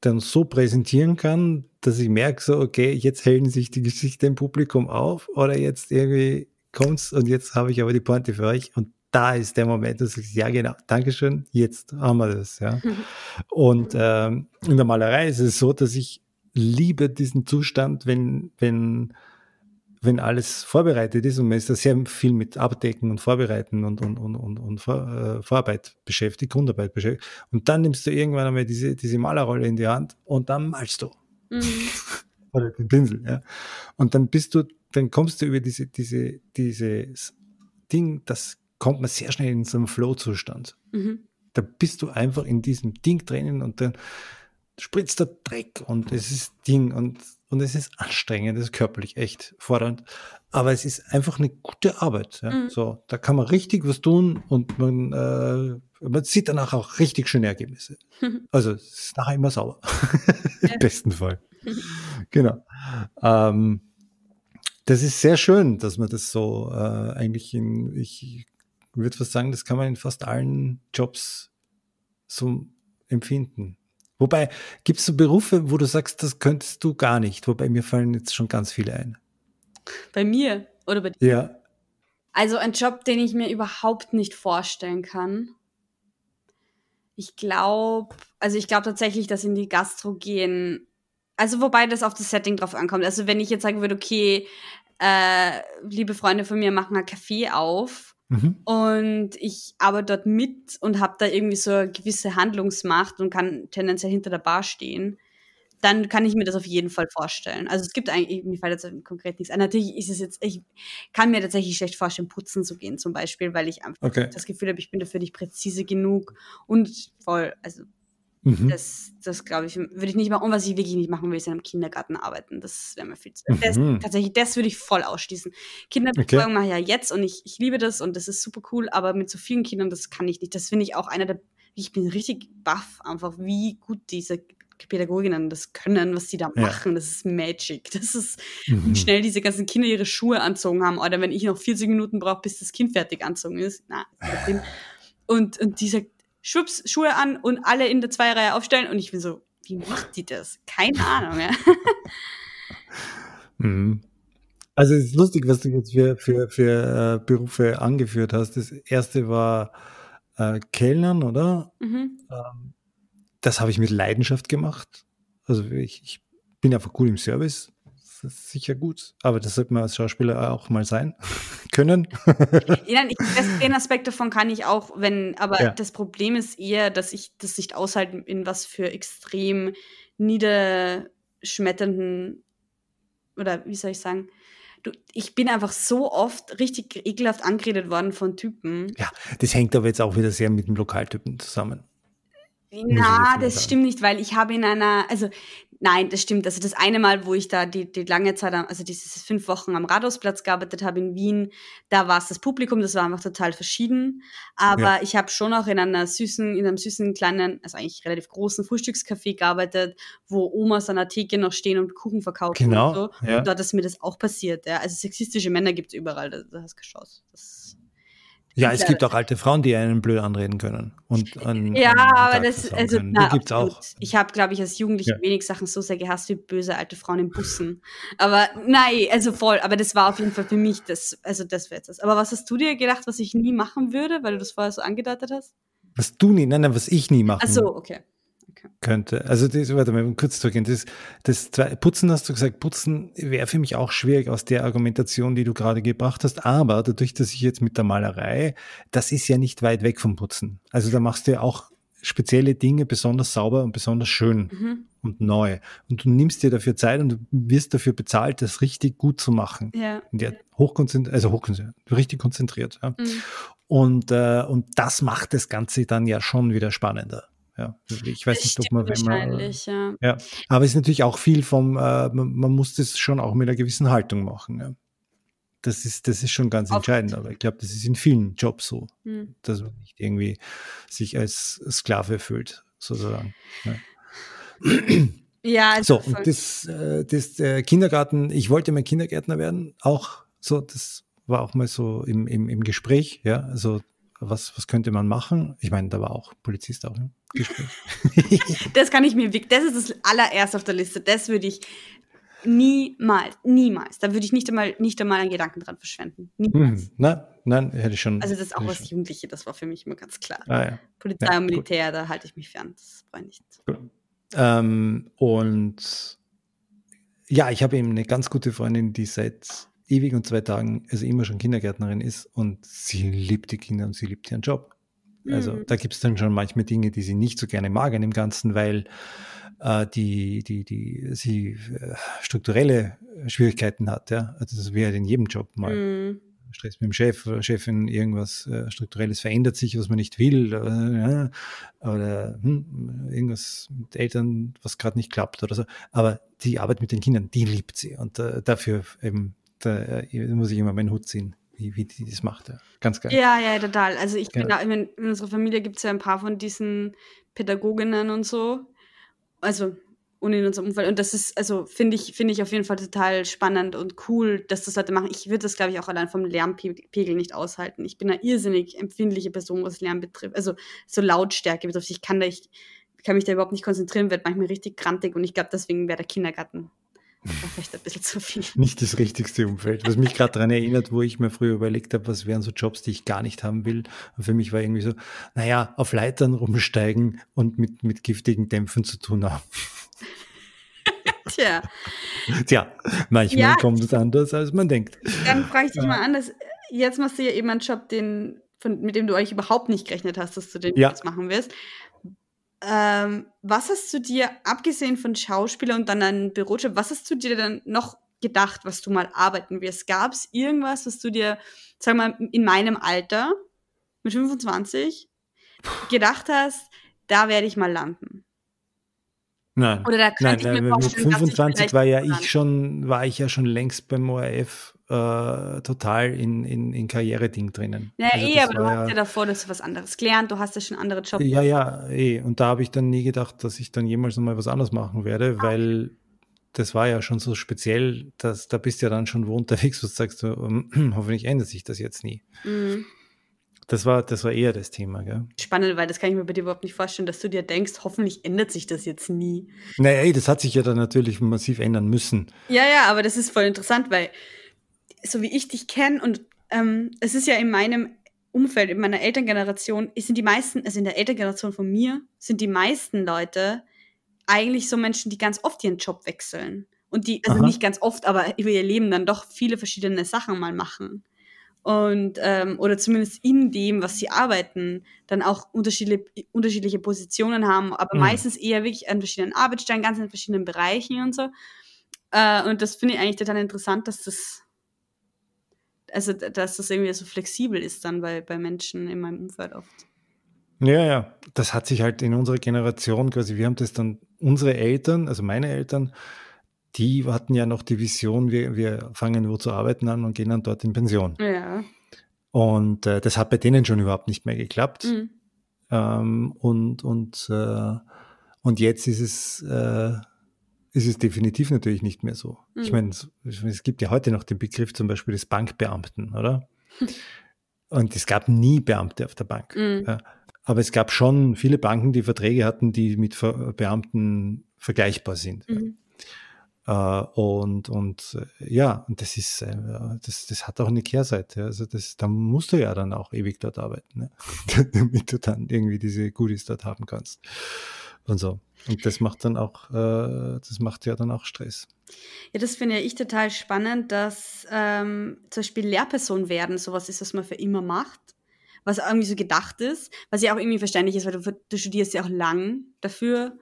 dann so präsentieren kann, dass ich merke, so, okay, jetzt hellen sich die Geschichte im Publikum auf oder jetzt irgendwie kommt's und jetzt habe ich aber die Pointe für euch und da ist der Moment, dass ich ja genau, Dankeschön, jetzt haben wir das. Ja. Und ähm, in der Malerei ist es so, dass ich liebe diesen Zustand, wenn, wenn, wenn alles vorbereitet ist und man ist da sehr viel mit Abdecken und Vorbereiten und, und, und, und, und Vor, äh, Vorarbeit beschäftigt, Grundarbeit beschäftigt. Und dann nimmst du irgendwann einmal diese, diese Malerrolle in die Hand und dann malst du. Mhm. Oder den Pinsel, ja. Und dann bist du, dann kommst du über diese, diese, dieses Ding, das kommt man sehr schnell in so einen Flow-Zustand. Mhm. Da bist du einfach in diesem Ding drinnen und dann spritzt der Dreck und es ist Ding und, und es ist anstrengend, es ist körperlich echt fordernd. Aber es ist einfach eine gute Arbeit. Ja? Mhm. So, da kann man richtig was tun und man, äh, man sieht danach auch richtig schöne Ergebnisse. Also es ist nachher immer sauber. Im besten Fall. genau. Ähm, das ist sehr schön, dass man das so äh, eigentlich in, ich würde fast sagen, das kann man in fast allen Jobs so empfinden. Wobei, gibt es so Berufe, wo du sagst, das könntest du gar nicht? Wobei mir fallen jetzt schon ganz viele ein. Bei mir oder bei dir? Ja. Also ein Job, den ich mir überhaupt nicht vorstellen kann. Ich glaube, also ich glaube tatsächlich, dass in die Gastro gehen, also wobei das auf das Setting drauf ankommt. Also wenn ich jetzt sagen würde, okay, äh, liebe Freunde von mir machen ein Café auf Mhm. Und ich arbeite dort mit und habe da irgendwie so eine gewisse Handlungsmacht und kann tendenziell hinter der Bar stehen. Dann kann ich mir das auf jeden Fall vorstellen. Also es gibt eigentlich, mir fällt jetzt konkret nichts an. Natürlich ist es jetzt, ich kann mir tatsächlich schlecht vorstellen, putzen zu gehen zum Beispiel, weil ich einfach okay. das Gefühl habe, ich bin dafür nicht präzise genug und voll, also Mhm. Das, das glaube ich, würde ich nicht machen. Und was ich wirklich nicht machen will, ist in einem Kindergarten arbeiten. Das wäre mir viel zu. Mhm. Das, tatsächlich, das würde ich voll ausschließen. Kinderbetreuung okay. mache ich ja jetzt und ich, ich liebe das und das ist super cool, aber mit so vielen Kindern, das kann ich nicht. Das finde ich auch einer der. Ich bin richtig baff, einfach, wie gut diese Pädagoginnen das können, was die da machen. Ja. Das ist Magic. Das ist, mhm. wie schnell diese ganzen Kinder ihre Schuhe anzogen haben. Oder wenn ich noch 40 Minuten brauche, bis das Kind fertig anzogen ist. Na, und, und dieser schwupps, Schuhe an und alle in der Zweireihe aufstellen. Und ich bin so, wie macht die das? Keine Ahnung, ja. mhm. Also es ist lustig, was du jetzt für, für, für äh, Berufe angeführt hast. Das erste war äh, Kellnern, oder? Mhm. Ähm, das habe ich mit Leidenschaft gemacht. Also ich, ich bin einfach gut im Service das ist sicher gut. Aber das sollte man als Schauspieler auch mal sein können. ja, ich, den Aspekt davon kann ich auch, wenn, aber ja. das Problem ist eher, dass ich das nicht aushalte, in was für extrem niederschmetternden oder wie soll ich sagen, Du, ich bin einfach so oft richtig ekelhaft angeredet worden von Typen. Ja, das hängt aber jetzt auch wieder sehr mit dem Lokaltypen zusammen. Na, das stimmt nicht, weil ich habe in einer, also Nein, das stimmt. Also das eine Mal, wo ich da die, die lange Zeit, also diese fünf Wochen am Rathausplatz gearbeitet habe in Wien, da war es das Publikum, das war einfach total verschieden. Aber ja. ich habe schon auch in einer süßen, in einem süßen kleinen, also eigentlich relativ großen Frühstückscafé gearbeitet, wo Omas an der Theke noch stehen und Kuchen verkaufen genau, und so. Ja. Und dort ist mir das auch passiert. Ja. Also sexistische Männer gibt es überall, da, da hast du geschaut. Das ja, es gibt auch alte Frauen, die einen blöd anreden können. Und an, ja, an aber das, also, na, gibt's auch. Ich habe, glaube ich, als Jugendliche ja. wenig Sachen so sehr gehasst wie böse alte Frauen in Bussen. Aber nein, also voll, aber das war auf jeden Fall für mich das, also das wäre das. Aber was hast du dir gedacht, was ich nie machen würde, weil du das vorher so angedeutet hast? Was du nie, nein, nein, was ich nie machen Ach so, okay könnte. Also das, warte mal, kurz zurückgehen. Das, das Putzen hast du gesagt, Putzen wäre für mich auch schwierig aus der Argumentation, die du gerade gebracht hast. Aber dadurch, dass ich jetzt mit der Malerei, das ist ja nicht weit weg vom Putzen. Also da machst du ja auch spezielle Dinge besonders sauber und besonders schön mhm. und neu. Und du nimmst dir dafür Zeit und du wirst dafür bezahlt, das richtig gut zu machen. Ja. Und ja, hochkonzentriert, also hochkonzentriert, richtig konzentriert. Ja. Mhm. Und, äh, und das macht das Ganze dann ja schon wieder spannender. Ja, ich weiß nicht, ob man, wenn man. Ja. ja. Aber es ist natürlich auch viel vom, äh, man, man, muss das schon auch mit einer gewissen Haltung machen. Ja. Das ist, das ist schon ganz Oft. entscheidend, aber ich glaube, das ist in vielen Jobs so, hm. dass man nicht irgendwie sich als Sklave fühlt, sozusagen. Ja. Ja, also so, und das, äh, das äh, Kindergarten, ich wollte mal Kindergärtner werden, auch so, das war auch mal so im, im, im Gespräch, ja, also was, was könnte man machen? Ich meine, da war auch Polizist auch im Gespräch. das kann ich mir, das ist das allererste auf der Liste. Das würde ich niemals, niemals. Da würde ich nicht einmal, nicht einmal einen Gedanken dran verschwenden. Niemals. Hm, nein, nein, hätte ich schon. Also das ist auch was Jugendliche, das war für mich immer ganz klar. Ah, ja. Polizei ja, und Militär, gut. da halte ich mich fern. Das ich nicht. Ähm, und ja, ich habe eben eine ganz gute Freundin, die seit ewig und zwei Tagen, also immer schon Kindergärtnerin ist und sie liebt die Kinder und sie liebt ihren Job. Also mhm. da gibt es dann schon manchmal Dinge, die sie nicht so gerne mag an dem Ganzen, weil äh, die, die, die, sie äh, strukturelle Schwierigkeiten hat. Ja? Also das wäre in jedem Job mal. Mhm. Stress mit dem Chef oder Chefin, irgendwas äh, Strukturelles verändert sich, was man nicht will, oder, oder hm, irgendwas mit Eltern, was gerade nicht klappt oder so. Aber die Arbeit mit den Kindern, die liebt sie und äh, dafür eben da äh, muss ich immer meinen Hut ziehen, wie, wie die das macht. Ja. Ganz geil. Ja, ja, total. Also ich bin da, in, in unserer Familie gibt es ja ein paar von diesen Pädagoginnen und so. Also und in unserem Umfeld. Und das ist, also finde ich, finde ich auf jeden Fall total spannend und cool, dass das Leute machen. Ich würde das, glaube ich, auch allein vom Lärmpegel nicht aushalten. Ich bin eine irrsinnig empfindliche Person, was Lärm betrifft. Also so Lautstärke betrifft. Ich kann da, ich kann mich da überhaupt nicht konzentrieren, werde manchmal richtig grantig und ich glaube, deswegen wäre der Kindergarten vielleicht ein bisschen zu viel. Nicht das richtigste Umfeld. Was mich gerade daran erinnert, wo ich mir früher überlegt habe, was wären so Jobs, die ich gar nicht haben will. Und für mich war irgendwie so, naja, auf Leitern rumsteigen und mit, mit giftigen Dämpfen zu tun haben. Tja. Tja, manchmal ja, kommt es anders, als man denkt. Dann frage ich dich mal anders. Jetzt machst du ja eben einen Job, den, von, mit dem du eigentlich überhaupt nicht gerechnet hast, dass du den ja. jetzt machen wirst. Ähm, was hast du dir, abgesehen von Schauspieler und dann einem Bürojob, was hast du dir dann noch gedacht, was du mal arbeiten wirst? Gab es irgendwas, was du dir, sag mal, in meinem Alter, mit 25, gedacht hast, da werde ich mal landen? Nein. Oder da könnte nein, ich mir mit 25 war ja ich schon, war ich ja schon längst beim ORF äh, total in, in, in Karriere-Ding drinnen. Ja, also eh, aber du hast ja davor, dass du was anderes gelernt, du hast ja schon andere Jobs. Ja, ja, eh. Und da habe ich dann nie gedacht, dass ich dann jemals nochmal was anderes machen werde, ah. weil das war ja schon so speziell, dass da bist du ja dann schon wo unterwegs, wo du sagst, du, um, hoffentlich ändert sich das jetzt nie. Mhm. Das war, das war eher das Thema, gell? Spannend, weil das kann ich mir bei dir überhaupt nicht vorstellen, dass du dir denkst, hoffentlich ändert sich das jetzt nie. Naja, ey, das hat sich ja dann natürlich massiv ändern müssen. Ja, ja, aber das ist voll interessant, weil so wie ich dich kenne und ähm, es ist ja in meinem Umfeld, in meiner Elterngeneration, sind die meisten, also in der Elterngeneration von mir, sind die meisten Leute eigentlich so Menschen, die ganz oft ihren Job wechseln. Und die, also Aha. nicht ganz oft, aber über ihr Leben dann doch viele verschiedene Sachen mal machen. Und, ähm, oder zumindest in dem, was sie arbeiten, dann auch unterschiedliche, unterschiedliche Positionen haben, aber mhm. meistens eher wirklich an verschiedenen Arbeitsstellen, ganz in verschiedenen Bereichen und so. Äh, und das finde ich eigentlich total interessant, dass das also dass das irgendwie so flexibel ist dann bei, bei Menschen in meinem Umfeld oft. Ja, ja, das hat sich halt in unserer Generation quasi, wir haben das dann, unsere Eltern, also meine Eltern, die hatten ja noch die Vision, wir, wir fangen wo zu arbeiten an und gehen dann dort in Pension. Ja. Und äh, das hat bei denen schon überhaupt nicht mehr geklappt. Mhm. Ähm, und, und, äh, und jetzt ist es, äh, ist es definitiv natürlich nicht mehr so. Mhm. Ich meine, es, gibt ja heute noch den Begriff zum Beispiel des Bankbeamten, oder? Und es gab nie Beamte auf der Bank. Mhm. Ja. Aber es gab schon viele Banken, die Verträge hatten, die mit Ver Beamten vergleichbar sind. Mhm. Äh, und, und äh, ja, das ist, äh, das, das hat auch eine Kehrseite. Also das, da musst du ja dann auch ewig dort arbeiten, ne? damit du dann irgendwie diese Goodies dort haben kannst. Und so. Und das macht dann auch, das macht ja dann auch Stress. Ja, das finde ich total spannend, dass ähm, zum Beispiel Lehrperson werden sowas ist, was man für immer macht, was irgendwie so gedacht ist, was ja auch irgendwie verständlich ist, weil du, du studierst ja auch lang dafür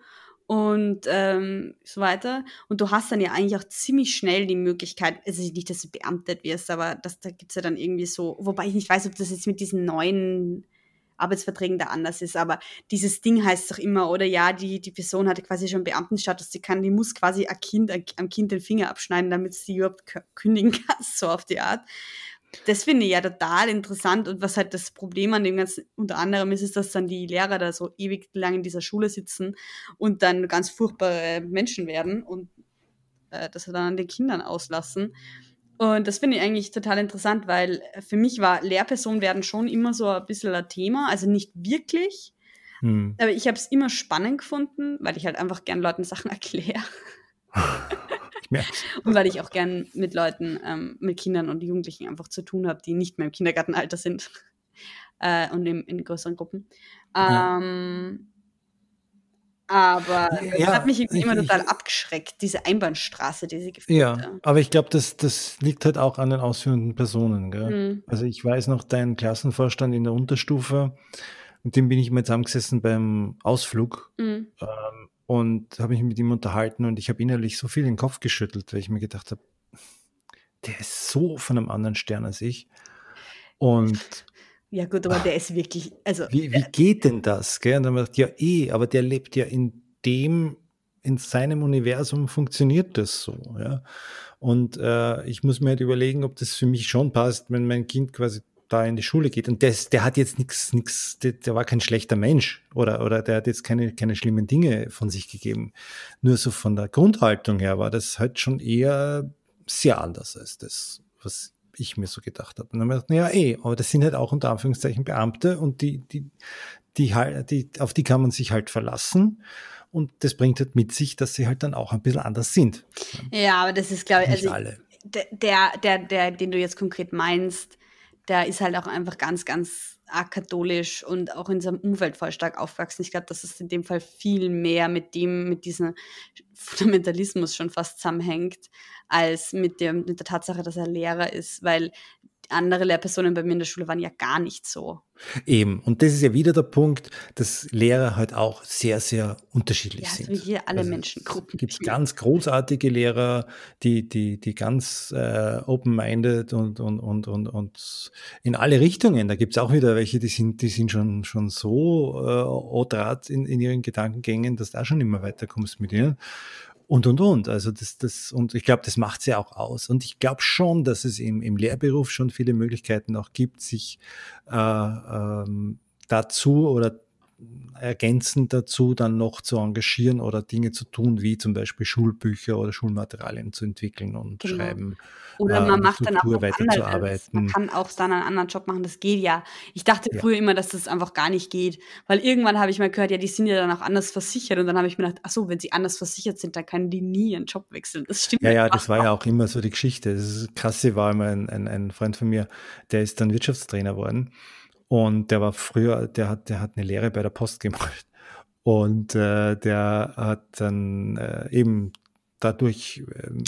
und ähm, so weiter. Und du hast dann ja eigentlich auch ziemlich schnell die Möglichkeit, also nicht, dass du beamtet wirst, aber das, da gibt's ja dann irgendwie so, wobei ich nicht weiß, ob das jetzt mit diesen neuen Arbeitsverträgen da anders ist, aber dieses Ding heißt doch immer, oder ja, die, die Person hatte quasi schon Beamtenstatus, die kann, die muss quasi ein Kind, am Kind den Finger abschneiden, damit sie überhaupt kündigen kann, so auf die Art. Das finde ich ja total interessant und was halt das Problem an dem Ganzen unter anderem ist, ist, dass dann die Lehrer da so ewig lang in dieser Schule sitzen und dann ganz furchtbare Menschen werden und äh, das dann an den Kindern auslassen. Und das finde ich eigentlich total interessant, weil für mich war Lehrperson werden schon immer so ein bisschen ein Thema, also nicht wirklich, Hm. aber ich habe es immer spannend gefunden, weil ich halt einfach gern Leuten Sachen erkläre Ich merk's. und weil ich auch gern mit Leuten, ähm, mit Kindern und Jugendlichen einfach zu tun habe, die nicht mehr im Kindergartenalter sind äh, und in, in größeren Gruppen. Ja. Ähm, aber es Ja, hat mich irgendwie ich- immer ich- total abgeschreckt, diese Einbahnstraße, die sie geführt Ja, haben. aber ich glaube, das, das liegt halt auch an den ausführenden Personen. Mhm. Also ich weiß noch, dein Klassenvorstand in der Unterstufe, mit dem bin ich mal zusammengesessen beim Ausflug Mhm. ähm, und habe mich mit ihm unterhalten und ich habe innerlich so viel den Kopf geschüttelt, weil ich mir gedacht habe, der ist so von einem anderen Stern als ich. Und Ja gut, aber der ist wirklich, also wie, wie geht denn das? Gell? Und dann habe ich gedacht, ja eh, aber der lebt ja in dem, in seinem Universum funktioniert das so. Ja? Und äh, ich muss mir halt überlegen, ob das für mich schon passt, wenn mein Kind quasi da in die Schule geht. Und das, der hat jetzt nichts, nichts, der, der war kein schlechter Mensch oder, oder der hat jetzt keine, keine schlimmen Dinge von sich gegeben. Nur so von der Grundhaltung her war das halt schon eher sehr anders als das, was ich mir so gedacht habe. Und dann habe ich gedacht, naja, eh, aber das sind halt auch unter Anführungszeichen Beamte und die, die, die die, auf die kann man sich halt verlassen. Und das bringt halt mit sich, dass sie halt dann auch ein bisschen anders sind. ja, aber das ist, glaube ich, Nicht also alle. der, der, der, den du jetzt konkret meinst, der ist halt auch einfach ganz, ganz arg katholisch und auch in seinem Umfeld voll stark aufgewachsen. Ich glaube, dass es in dem Fall viel mehr mit dem, mit diesem Fundamentalismus schon fast zusammenhängt, als mit, dem, mit der Tatsache, dass er Lehrer ist, weil andere Lehrpersonen bei mir in der Schule waren ja gar nicht so. Eben. Und das ist ja wieder der Punkt, dass Lehrer halt auch sehr, sehr unterschiedlich Ja, sind. so wie hier alle Also Menschengruppen. Es gibt ganz großartige Lehrer, die, die, die ganz äh, open-minded und, und, und, und, und in alle Richtungen. Da gibt es auch wieder welche, die sind, die sind schon, schon so äh, odrat in, in ihren Gedankengängen, dass du da schon immer weiterkommst mit ihnen. Und, und, und. Also das, das, und ich glaube, das macht sie auch aus. Und ich glaube schon, dass es im, im Lehrberuf schon viele Möglichkeiten auch gibt, sich äh, ähm, dazu oder ergänzend dazu dann noch zu engagieren oder Dinge zu tun, wie zum Beispiel Schulbücher oder Schulmaterialien zu entwickeln und Genau. schreiben. Oder äh, man an macht dann auch weiterzuarbeiten. Man kann auch dann einen anderen Job machen, das geht ja. Ich dachte Ja. früher immer, dass das einfach gar nicht geht, weil irgendwann habe ich mal gehört, ja, die sind ja dann auch anders versichert und dann habe ich mir gedacht, ach so, wenn sie anders versichert sind, dann können die nie ihren Job wechseln. Das stimmt Ja, ja, das war ja auch immer so die Geschichte. Das ist krasse war immer ein, ein, ein Freund von mir, der ist dann Wirtschaftstrainer worden und der war früher, der hat, der hat eine Lehre bei der Post gemacht und äh, der hat dann äh, eben dadurch, ähm,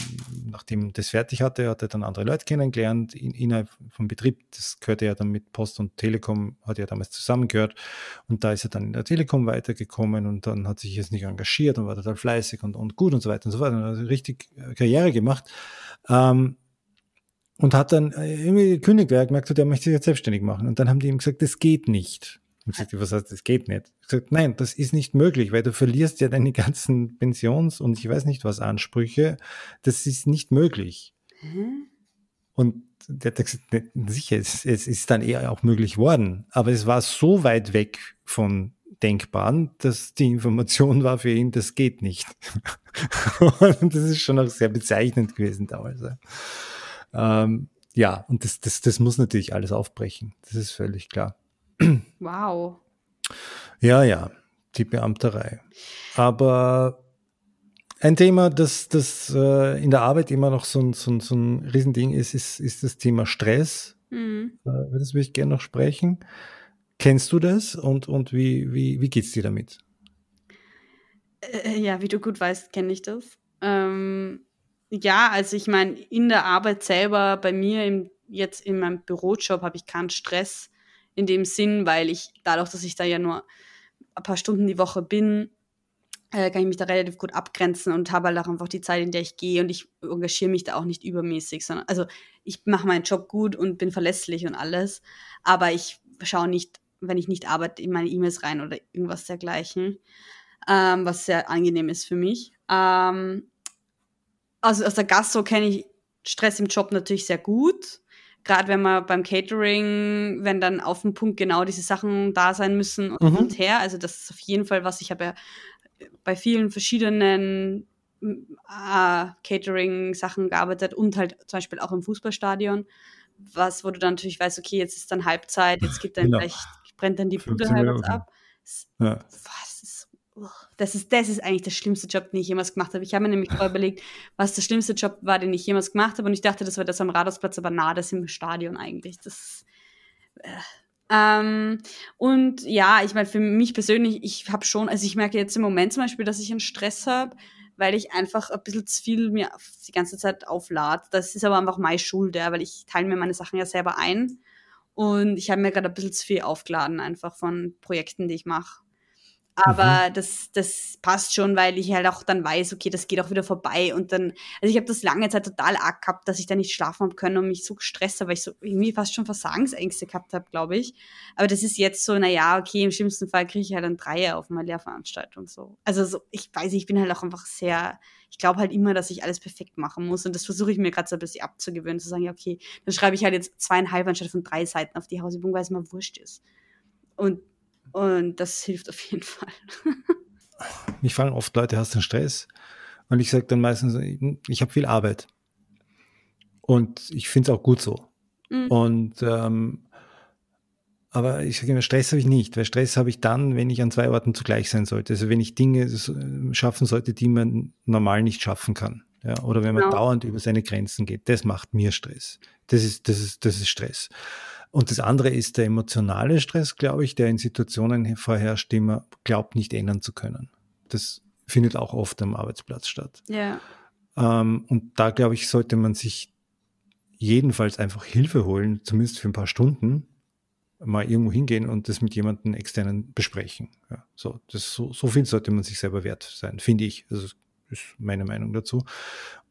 nachdem das fertig hatte, hat er dann andere Leute kennengelernt in, innerhalb vom Betrieb. Das gehörte ja dann mit Post und Telekom, hat ja damals zusammengehört. Und da ist er dann in der Telekom weitergekommen und dann hat sich jetzt nicht engagiert und war total fleißig und, und gut und so weiter und so fort. Und hat richtig äh, Karriere gemacht. Ähm, und hat dann äh, irgendwie gekündigt, weil er gemerkt hat, er möchte sich jetzt selbstständig machen. Und dann haben die ihm gesagt, das geht nicht. Und gesagt, was heißt, das geht nicht? Ich gesagt, nein, das ist nicht möglich, weil du verlierst ja deine ganzen Pensions- und ich weiß nicht was Ansprüche. Das ist nicht möglich. Mhm. Und der hat gesagt, sicher, es, es ist dann eher auch möglich worden. Aber es war so weit weg von Denkbaren, dass die Information war für ihn, das geht nicht. und das ist schon auch sehr bezeichnend gewesen damals. Ähm, ja, und das, das, das muss natürlich alles aufbrechen. Das ist völlig klar. Wow. Ja, ja, die Beamterei. Aber ein Thema, das, das äh, in der Arbeit immer noch so ein, so ein, so ein Riesending ist, ist, ist das Thema Stress. Mhm. Äh, das würde ich gerne noch sprechen. Kennst du das und, und wie, wie, wie geht es dir damit? Äh, ja, wie du gut weißt, kenne ich das. Ähm, ja, also ich meine, in der Arbeit selber, bei mir im, jetzt in meinem Bürojob habe ich keinen Stress in dem Sinn, weil ich dadurch, dass ich da ja nur ein paar Stunden die Woche bin, äh, kann ich mich da relativ gut abgrenzen und habe halt auch einfach die Zeit, in der ich gehe und ich engagiere mich da auch nicht übermäßig, sondern also ich mache meinen Job gut und bin verlässlich und alles, aber ich schaue nicht wenn ich nicht arbeite, in meine E-Mails rein oder irgendwas dergleichen, ähm, was sehr angenehm ist für mich. Ähm, also aus der Gastro kenne ich Stress im Job natürlich sehr gut. Gerade wenn man beim Catering, wenn dann auf dem Punkt genau diese Sachen da sein müssen und, mhm. und her. Also das ist auf jeden Fall was. Ich habe ja bei vielen verschiedenen äh, Catering-Sachen gearbeitet und halt zum Beispiel auch im Fußballstadion was, wo du dann natürlich weißt, okay, jetzt ist dann Halbzeit, jetzt geht dann genau. gleich brennt dann die Bude halb ab. Ja. Was das ist, das ist eigentlich der schlimmste Job, den ich jemals gemacht habe. Ich habe mir nämlich vorher überlegt, was der schlimmste Job war, den ich jemals gemacht habe. Und ich dachte, das war das am Rathausplatz, aber nah, das im Stadion eigentlich. Das, äh, ähm, und ja, ich meine, für mich persönlich, ich habe schon, also ich merke jetzt im Moment zum Beispiel, dass ich einen Stress habe, weil ich einfach ein bisschen zu viel mir die ganze Zeit auflade. Das ist aber einfach meine Schuld, ja, weil ich teile mir meine Sachen ja selber ein. Und ich habe mir gerade ein bisschen zu viel aufgeladen, einfach von Projekten, die ich mache. Aber mhm. das, das passt schon, weil ich halt auch dann weiß, okay, das geht auch wieder vorbei. Und dann, also ich habe das lange Zeit total arg gehabt, dass ich da nicht schlafen habe können und mich so gestresst habe, weil ich so irgendwie fast schon Versagensängste gehabt habe, glaube ich. Aber das ist jetzt so, naja, okay, im schlimmsten Fall kriege ich halt ein Dreier auf meiner Lehrveranstaltung. So. Also so, ich weiß, ich bin halt auch einfach sehr, ich glaube halt immer, dass ich alles perfekt machen muss. Und das versuche ich mir gerade so ein bisschen abzugewöhnen, zu sagen, ja, okay, dann schreibe ich halt jetzt zweieinhalb anstatt von drei Seiten auf die Hausübung, weil es mir wurscht ist. Und und das hilft auf jeden Fall. Mich fragen oft Leute, hast du Stress? Und ich sage dann meistens, ich habe viel Arbeit. Und ich finde es auch gut so. Mhm. Und ähm, aber ich sage immer, Stress habe ich nicht, weil Stress habe ich dann, wenn ich an zwei Orten zugleich sein sollte. Also wenn ich Dinge schaffen sollte, die man normal nicht schaffen kann. Ja, oder wenn man genau. dauernd über seine Grenzen geht, das macht mir Stress. Das ist, das ist, das ist Stress. Und das andere ist der emotionale Stress, glaube ich, der in Situationen vorherrscht, die man glaubt nicht ändern zu können. Das findet auch oft am Arbeitsplatz statt. Ja. Ähm, und da, glaube ich, sollte man sich jedenfalls einfach Hilfe holen, zumindest für ein paar Stunden, mal irgendwo hingehen und das mit jemandem externen besprechen. Ja, so, das, so, so viel sollte man sich selber wert sein, finde ich. Also ist meine Meinung dazu.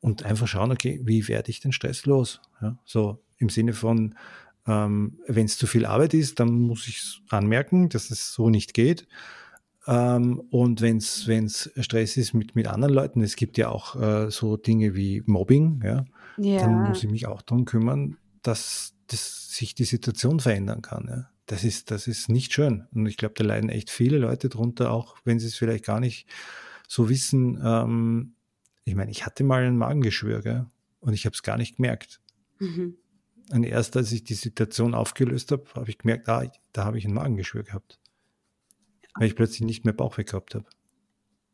Und einfach schauen, okay, wie werde ich den Stress los? Ja, so im Sinne von, ähm, Wenn es zu viel Arbeit ist, dann muss ich anmerken, dass es so nicht geht. Ähm, und wenn es Stress ist mit, mit anderen Leuten, es gibt ja auch äh, so Dinge wie Mobbing, ja, ja, dann muss ich mich auch darum kümmern, dass, dass sich die Situation verändern kann. Ja. Das, ist, das ist nicht schön. Und ich glaube, da leiden echt viele Leute drunter, auch wenn sie es vielleicht gar nicht so wissen. Ähm, ich meine, ich hatte mal ein Magengeschwür gell? und ich habe es gar nicht gemerkt. Mhm. Und erst als ich die Situation aufgelöst habe, habe ich gemerkt, ah, da habe ich ein Magengeschwür gehabt. Weil ich plötzlich nicht mehr Bauchweh gehabt habe.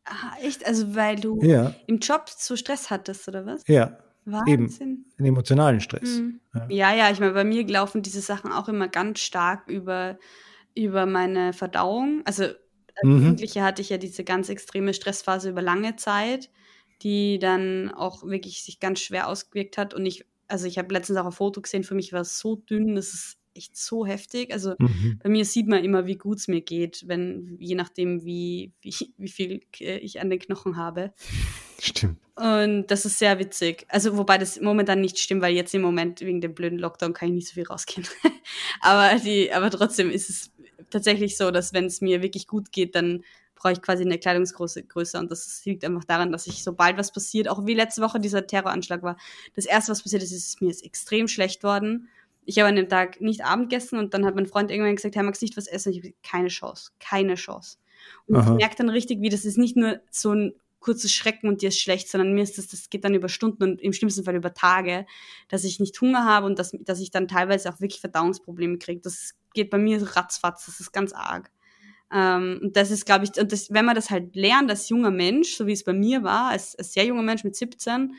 Ah, echt? Also weil du ja. im Job so Stress hattest, oder was? Ja. Wahnsinn. Eben, einen emotionalen Stress. Mhm. Ja. ja, ja, ich meine, bei mir laufen diese Sachen auch immer ganz stark über, über meine Verdauung. Also als mhm. Jugendliche hatte ich ja diese ganz extreme Stressphase über lange Zeit, die dann auch wirklich sich ganz schwer ausgewirkt hat und ich also ich habe letztens auch ein Foto gesehen, für mich war es so dünn, das ist echt so heftig. Also mhm. bei mir sieht man immer, wie gut es mir geht, wenn, je nachdem, wie, wie, wie viel ich an den Knochen habe. Stimmt. Und das ist sehr witzig. Also, wobei das momentan nicht stimmt, weil jetzt im Moment wegen dem blöden Lockdown kann ich nicht so viel rausgehen. aber, die, aber trotzdem ist es tatsächlich so, dass wenn es mir wirklich gut geht, dann brauche ich quasi eine Kleidungsgröße größer. Und das liegt einfach daran, dass ich, sobald was passiert, auch wie letzte Woche dieser Terroranschlag war, das erste, was passiert ist, ist, mir ist extrem schlecht worden. Ich habe an dem Tag nicht Abend gegessen und dann hat mein Freund irgendwann gesagt, hey, magst nicht was essen? Und ich habe keine Chance, keine Chance. Und Aha. ich merke dann richtig, wie das ist nicht nur so ein kurzes Schrecken und dir ist schlecht, sondern mir ist das, das geht dann über Stunden und im schlimmsten Fall über Tage, dass ich nicht Hunger habe und dass, dass ich dann teilweise auch wirklich Verdauungsprobleme kriege. Das geht bei mir ratzfatz, das ist ganz arg. Ähm, und das ist, glaube ich, und das, wenn man das halt lernt als junger Mensch, so wie es bei mir war, als, als sehr junger Mensch mit 17,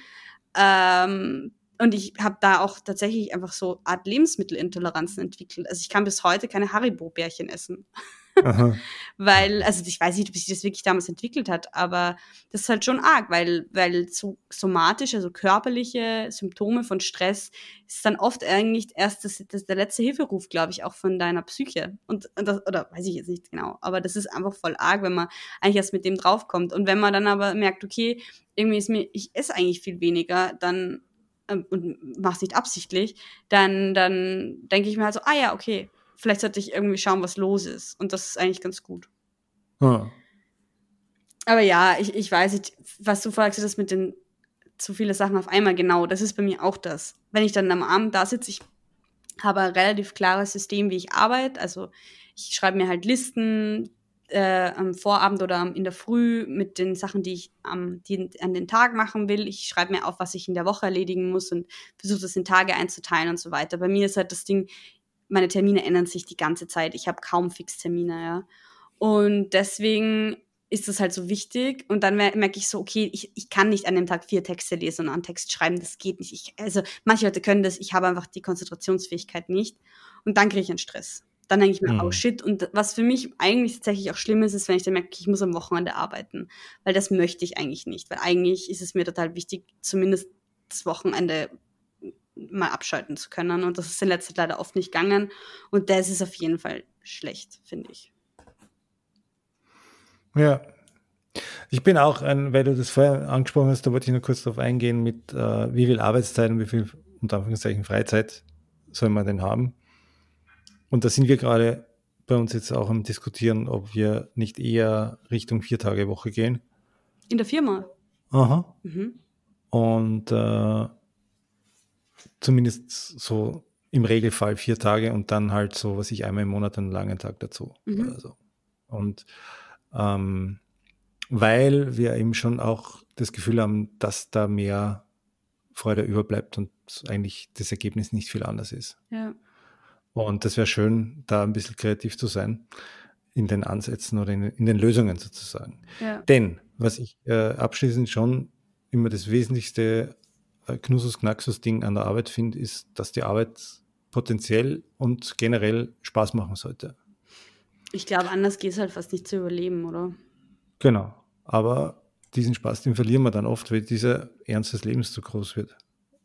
ähm, und ich habe da auch tatsächlich einfach so Art Lebensmittelintoleranzen entwickelt. Also ich kann bis heute keine Haribo-Bärchen essen. weil, also ich weiß nicht, ob sich das wirklich damals entwickelt hat, aber das ist halt schon arg, weil, weil so somatische, also körperliche Symptome von Stress ist dann oft eigentlich erst das, das der letzte Hilferuf, glaube ich, auch von deiner Psyche. Und, und das, oder weiß ich jetzt nicht genau, aber das ist einfach voll arg, wenn man eigentlich erst mit dem draufkommt. Und wenn man dann aber merkt, okay, irgendwie ist mir, ich esse eigentlich viel weniger, dann ähm, und mach's nicht absichtlich, dann, dann denke ich mir halt so, ah ja, okay, vielleicht sollte ich irgendwie schauen, was los ist. Und das ist eigentlich ganz gut. Ah. Aber ja, ich, ich weiß nicht, was du fragst, das mit den zu viele Sachen auf einmal, genau, das ist bei mir auch das. Wenn ich dann am Abend da sitze, ich habe ein relativ klares System, wie ich arbeite. Also ich schreibe mir halt Listen äh, am Vorabend oder in der Früh mit den Sachen, die ich am, die an den Tag machen will. Ich schreibe mir auf, was ich in der Woche erledigen muss und versuche das in Tage einzuteilen und so weiter. Bei mir ist halt das Ding, meine Termine ändern sich die ganze Zeit. Ich habe kaum Fixtermine, ja. Und deswegen ist das halt so wichtig. Und dann merke ich so, okay, ich, ich kann nicht an dem Tag vier Texte lesen und einen Text schreiben. Das geht nicht. Ich, also manche Leute können das, ich habe einfach die Konzentrationsfähigkeit nicht. Und dann kriege ich einen Stress. Dann denke ich mir, mhm. oh shit. Und was für mich eigentlich tatsächlich auch schlimm ist, ist, wenn ich dann merke, ich muss am Wochenende arbeiten. Weil das möchte ich eigentlich nicht. Weil eigentlich ist es mir total wichtig, zumindest das Wochenende mal abschalten zu können. Und das ist in letzter Zeit leider oft nicht gegangen. Und das ist auf jeden Fall schlecht, finde ich. Ja. Ich bin auch ein, weil du das vorher angesprochen hast, da wollte ich nur kurz darauf eingehen, mit äh, wie viel Arbeitszeit und wie viel, unter Anführungszeichen, Freizeit soll man denn haben. Und da sind wir gerade bei uns jetzt auch am Diskutieren, ob wir nicht eher Richtung vier Tage Woche gehen. In der Firma? Aha. Mhm. Und äh, zumindest so im Regelfall vier Tage und dann halt so, was ich einmal im Monat einen langen Tag dazu. Mhm. Also. Und ähm, weil wir eben schon auch das Gefühl haben, dass da mehr Freude überbleibt und eigentlich das Ergebnis nicht viel anders ist. Ja. Und das wäre schön, da ein bisschen kreativ zu sein in den Ansätzen oder in, in den Lösungen sozusagen. Ja. Denn was ich äh, abschließend schon immer das Wesentlichste äh, Knusus Knaxus Ding an der Arbeit finde, ist, dass die Arbeit potenziell und generell Spaß machen sollte. Ich glaube, anders geht es halt fast nicht zu überleben, oder? Genau. Aber diesen Spaß, den verlieren wir dann oft, weil dieser Ernst des Lebens zu groß wird.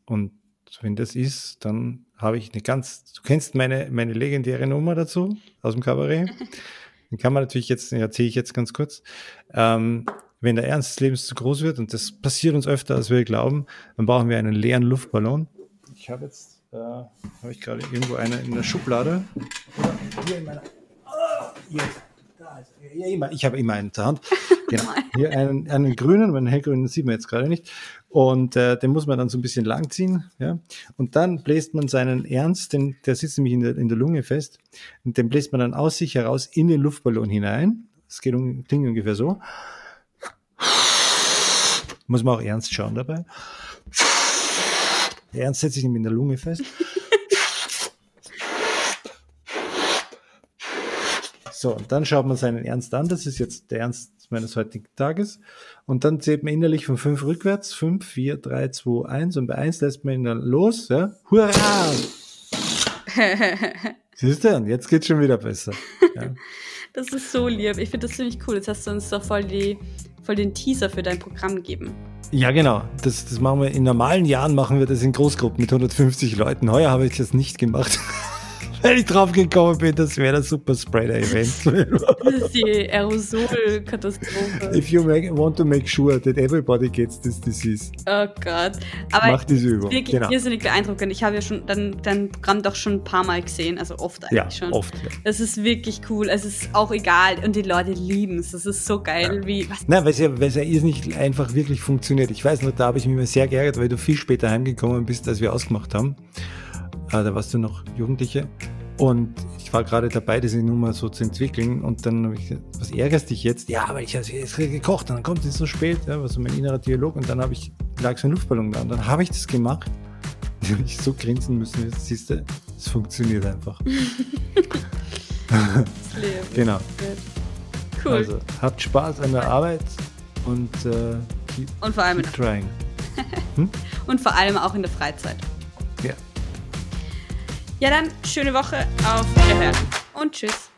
Und wenn das ist, dann habe ich eine ganz, du kennst meine, meine legendäre Nummer dazu aus dem Kabarett. Den kann man natürlich jetzt, erzähle ich jetzt ganz kurz. Ähm, wenn der Ernst des Lebens zu groß wird, und das passiert uns öfter, als wir glauben, dann brauchen wir einen leeren Luftballon. Ich habe jetzt, äh, habe ich gerade irgendwo eine in der Schublade. Oder hier in meiner, oh, hier, da ist, ja, immer, ich habe immer einen zur Hand. Genau. Hier einen, einen grünen, meinen hellgrünen sieht man jetzt gerade nicht. Und äh, den muss man dann so ein bisschen langziehen. Ja? Und dann bläst man seinen Ernst, den, der sitzt nämlich in der, in der Lunge fest, und den bläst man dann aus sich heraus in den Luftballon hinein. Das geht um, klingt ungefähr so. Muss man auch ernst schauen dabei. Ernst setzt sich in der Lunge fest. So, und dann schaut man seinen Ernst an. Das ist jetzt der Ernst meines heutigen Tages. Und dann zählt man innerlich von fünf rückwärts. Fünf, vier, drei, zwei, eins. Und bei eins lässt man ihn dann los. Ja? Hurra! Siehst du? Und jetzt geht's schon wieder besser. Ja. Das ist so lieb. Ich finde das ziemlich cool. Jetzt hast du uns doch voll die voll den Teaser für dein Programm geben. Ja, genau. Das, das machen wir in normalen Jahren machen wir das in Großgruppen mit 150 Leuten. Heuer habe ich das nicht gemacht. weil ich drauf gekommen bin, das wäre das Super Spreader Event. das ist die Aerosol-Katastrophe. If you make, want to make sure that everybody gets this disease. Oh Gott. Aber Mach diese Übung. Wirklich genau. irrsinnig beeindruckend. Ich habe ja schon dein, dein Programm doch schon ein paar Mal gesehen, also oft eigentlich ja, schon. Oft, ja. Es ist wirklich cool. Es ist auch egal und die Leute lieben es. Es ist so geil, ja. wie. Was Nein, weil es ja, weil es ja nicht einfach wirklich funktioniert. Ich weiß noch, da habe ich mich immer sehr geärgert, weil du viel später heimgekommen bist, als wir ausgemacht haben. Da warst du noch Jugendliche. Und ich war gerade dabei, diese Nummer so zu entwickeln. Und dann habe ich gesagt, was ärgerst dich jetzt? Ja, weil ich habe jetzt gekocht und dann kommt es so spät. Ja, war so mein innerer Dialog. Und dann habe ich, lag so ein Luftballon da. Und dann habe ich das gemacht. Da habe ich so grinsen müssen. Jetzt siehst du, es funktioniert einfach. genau. Cool. Also, habt Spaß an der Arbeit und äh, keep, und vor allem keep trying. Hm? Und vor allem auch in der Freizeit. Ja. Dann schöne Woche auf Wiederhören und tschüss.